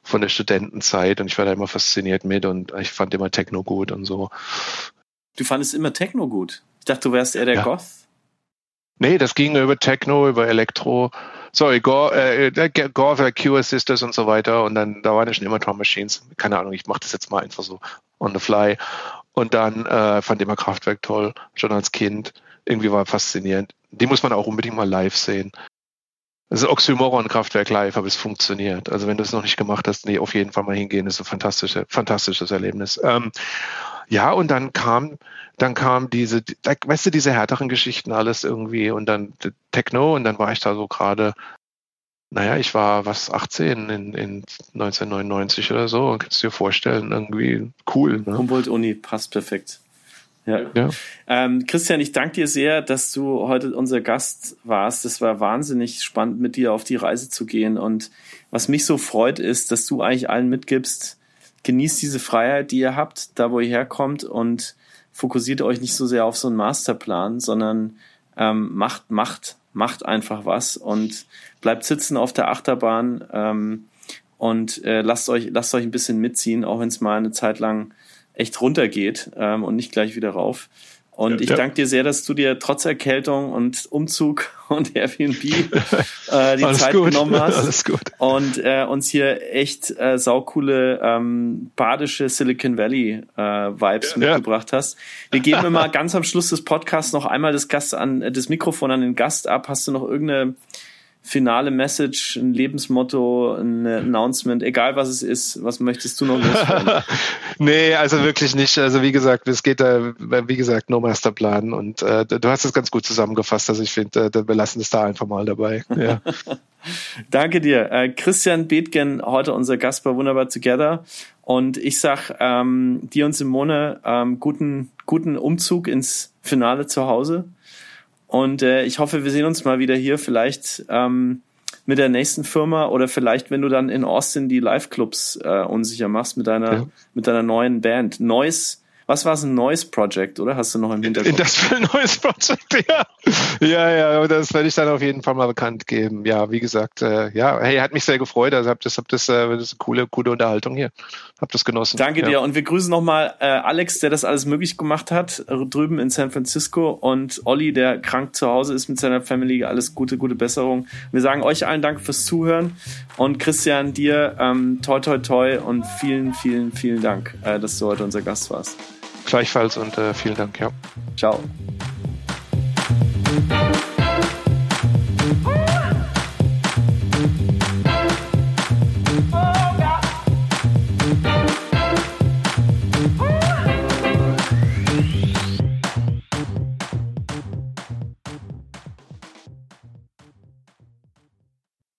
Speaker 3: von der Studentenzeit und ich war da immer fasziniert mit und ich fand immer Techno gut und so.
Speaker 2: Du fandest immer Techno gut? Ich dachte, du wärst eher der ja. Goth.
Speaker 3: Nee, das ging über Techno, über Elektro. Sorry, Gore, äh, Gore Cure Sisters und so weiter. Und dann, da waren ja schon immer Drum Machines. Keine Ahnung, ich mache das jetzt mal einfach so on the fly. Und dann äh, fand immer Kraftwerk toll, schon als Kind. Irgendwie war faszinierend. Die muss man auch unbedingt mal live sehen. Das ist Oxymoron Kraftwerk live, aber es funktioniert. Also wenn du es noch nicht gemacht hast, nee, auf jeden Fall mal hingehen, das ist ein fantastische, fantastisches Erlebnis. Ähm, ja, und dann kam, dann kam diese, weißt du, diese härteren Geschichten alles irgendwie und dann Techno und dann war ich da so gerade, naja, ich war was 18 in, in 1999 oder so kannst du dir vorstellen, irgendwie cool.
Speaker 2: Ne? Humboldt-Uni passt perfekt. Ja. ja. Ähm, Christian, ich danke dir sehr, dass du heute unser Gast warst. Es war wahnsinnig spannend, mit dir auf die Reise zu gehen. Und was mich so freut, ist, dass du eigentlich allen mitgibst, genießt diese Freiheit, die ihr habt, da wo ihr herkommt und fokussiert euch nicht so sehr auf so einen Masterplan, sondern ähm, macht, macht, macht einfach was und bleibt sitzen auf der Achterbahn ähm, und äh, lasst euch, lasst euch ein bisschen mitziehen, auch wenn es mal eine Zeit lang echt runtergeht ähm, und nicht gleich wieder rauf. Und ja, ich ja. danke dir sehr, dass du dir trotz Erkältung und Umzug und Airbnb äh, die Zeit gut. genommen hast Alles gut. und äh, uns hier echt äh, saukoole ähm, badische Silicon Valley äh, Vibes ja, mitgebracht hast. Wir geben immer ganz am Schluss des Podcasts noch einmal das Gast an das Mikrofon an den Gast ab. Hast du noch irgendeine finale Message, ein Lebensmotto, ein Announcement, egal was es ist, was möchtest du noch loswerden?
Speaker 3: nee, also wirklich nicht. Also wie gesagt, es geht da, wie gesagt, no Masterplan und äh, du hast es ganz gut zusammengefasst. Also ich finde, äh, wir lassen es da einfach mal dabei. Ja.
Speaker 2: Danke dir. Äh, Christian Bethgen, heute unser Gast bei Wunderbar Together. Und ich sag ähm, dir und Simone ähm, guten, guten Umzug ins Finale zu Hause. Und äh, ich hoffe, wir sehen uns mal wieder hier, vielleicht ähm, mit der nächsten Firma oder vielleicht, wenn du dann in Austin die Live-Clubs äh, unsicher machst mit deiner, ja. mit deiner neuen Band. Noise was war es, ein neues Project, oder? Hast du noch im Hintergrund?
Speaker 3: Das für ein neues Project, ja. Ja, ja, das werde ich dann auf jeden Fall mal bekannt geben. Ja, wie gesagt, äh, ja, hey, hat mich sehr gefreut. Also hab das, hab das, äh, das ist eine coole, coole Unterhaltung hier. Hab das genossen.
Speaker 2: Danke
Speaker 3: ja.
Speaker 2: dir. Und wir grüßen nochmal äh, Alex, der das alles möglich gemacht hat, drüben in San Francisco. Und Olli, der krank zu Hause ist mit seiner Family. Alles Gute, gute Besserung. Wir sagen euch allen Dank fürs Zuhören. Und Christian, dir ähm, toi, toi, toi und vielen, vielen, vielen Dank, äh, dass du heute unser Gast warst.
Speaker 3: Gleichfalls und äh, vielen Dank, ja.
Speaker 2: Ciao.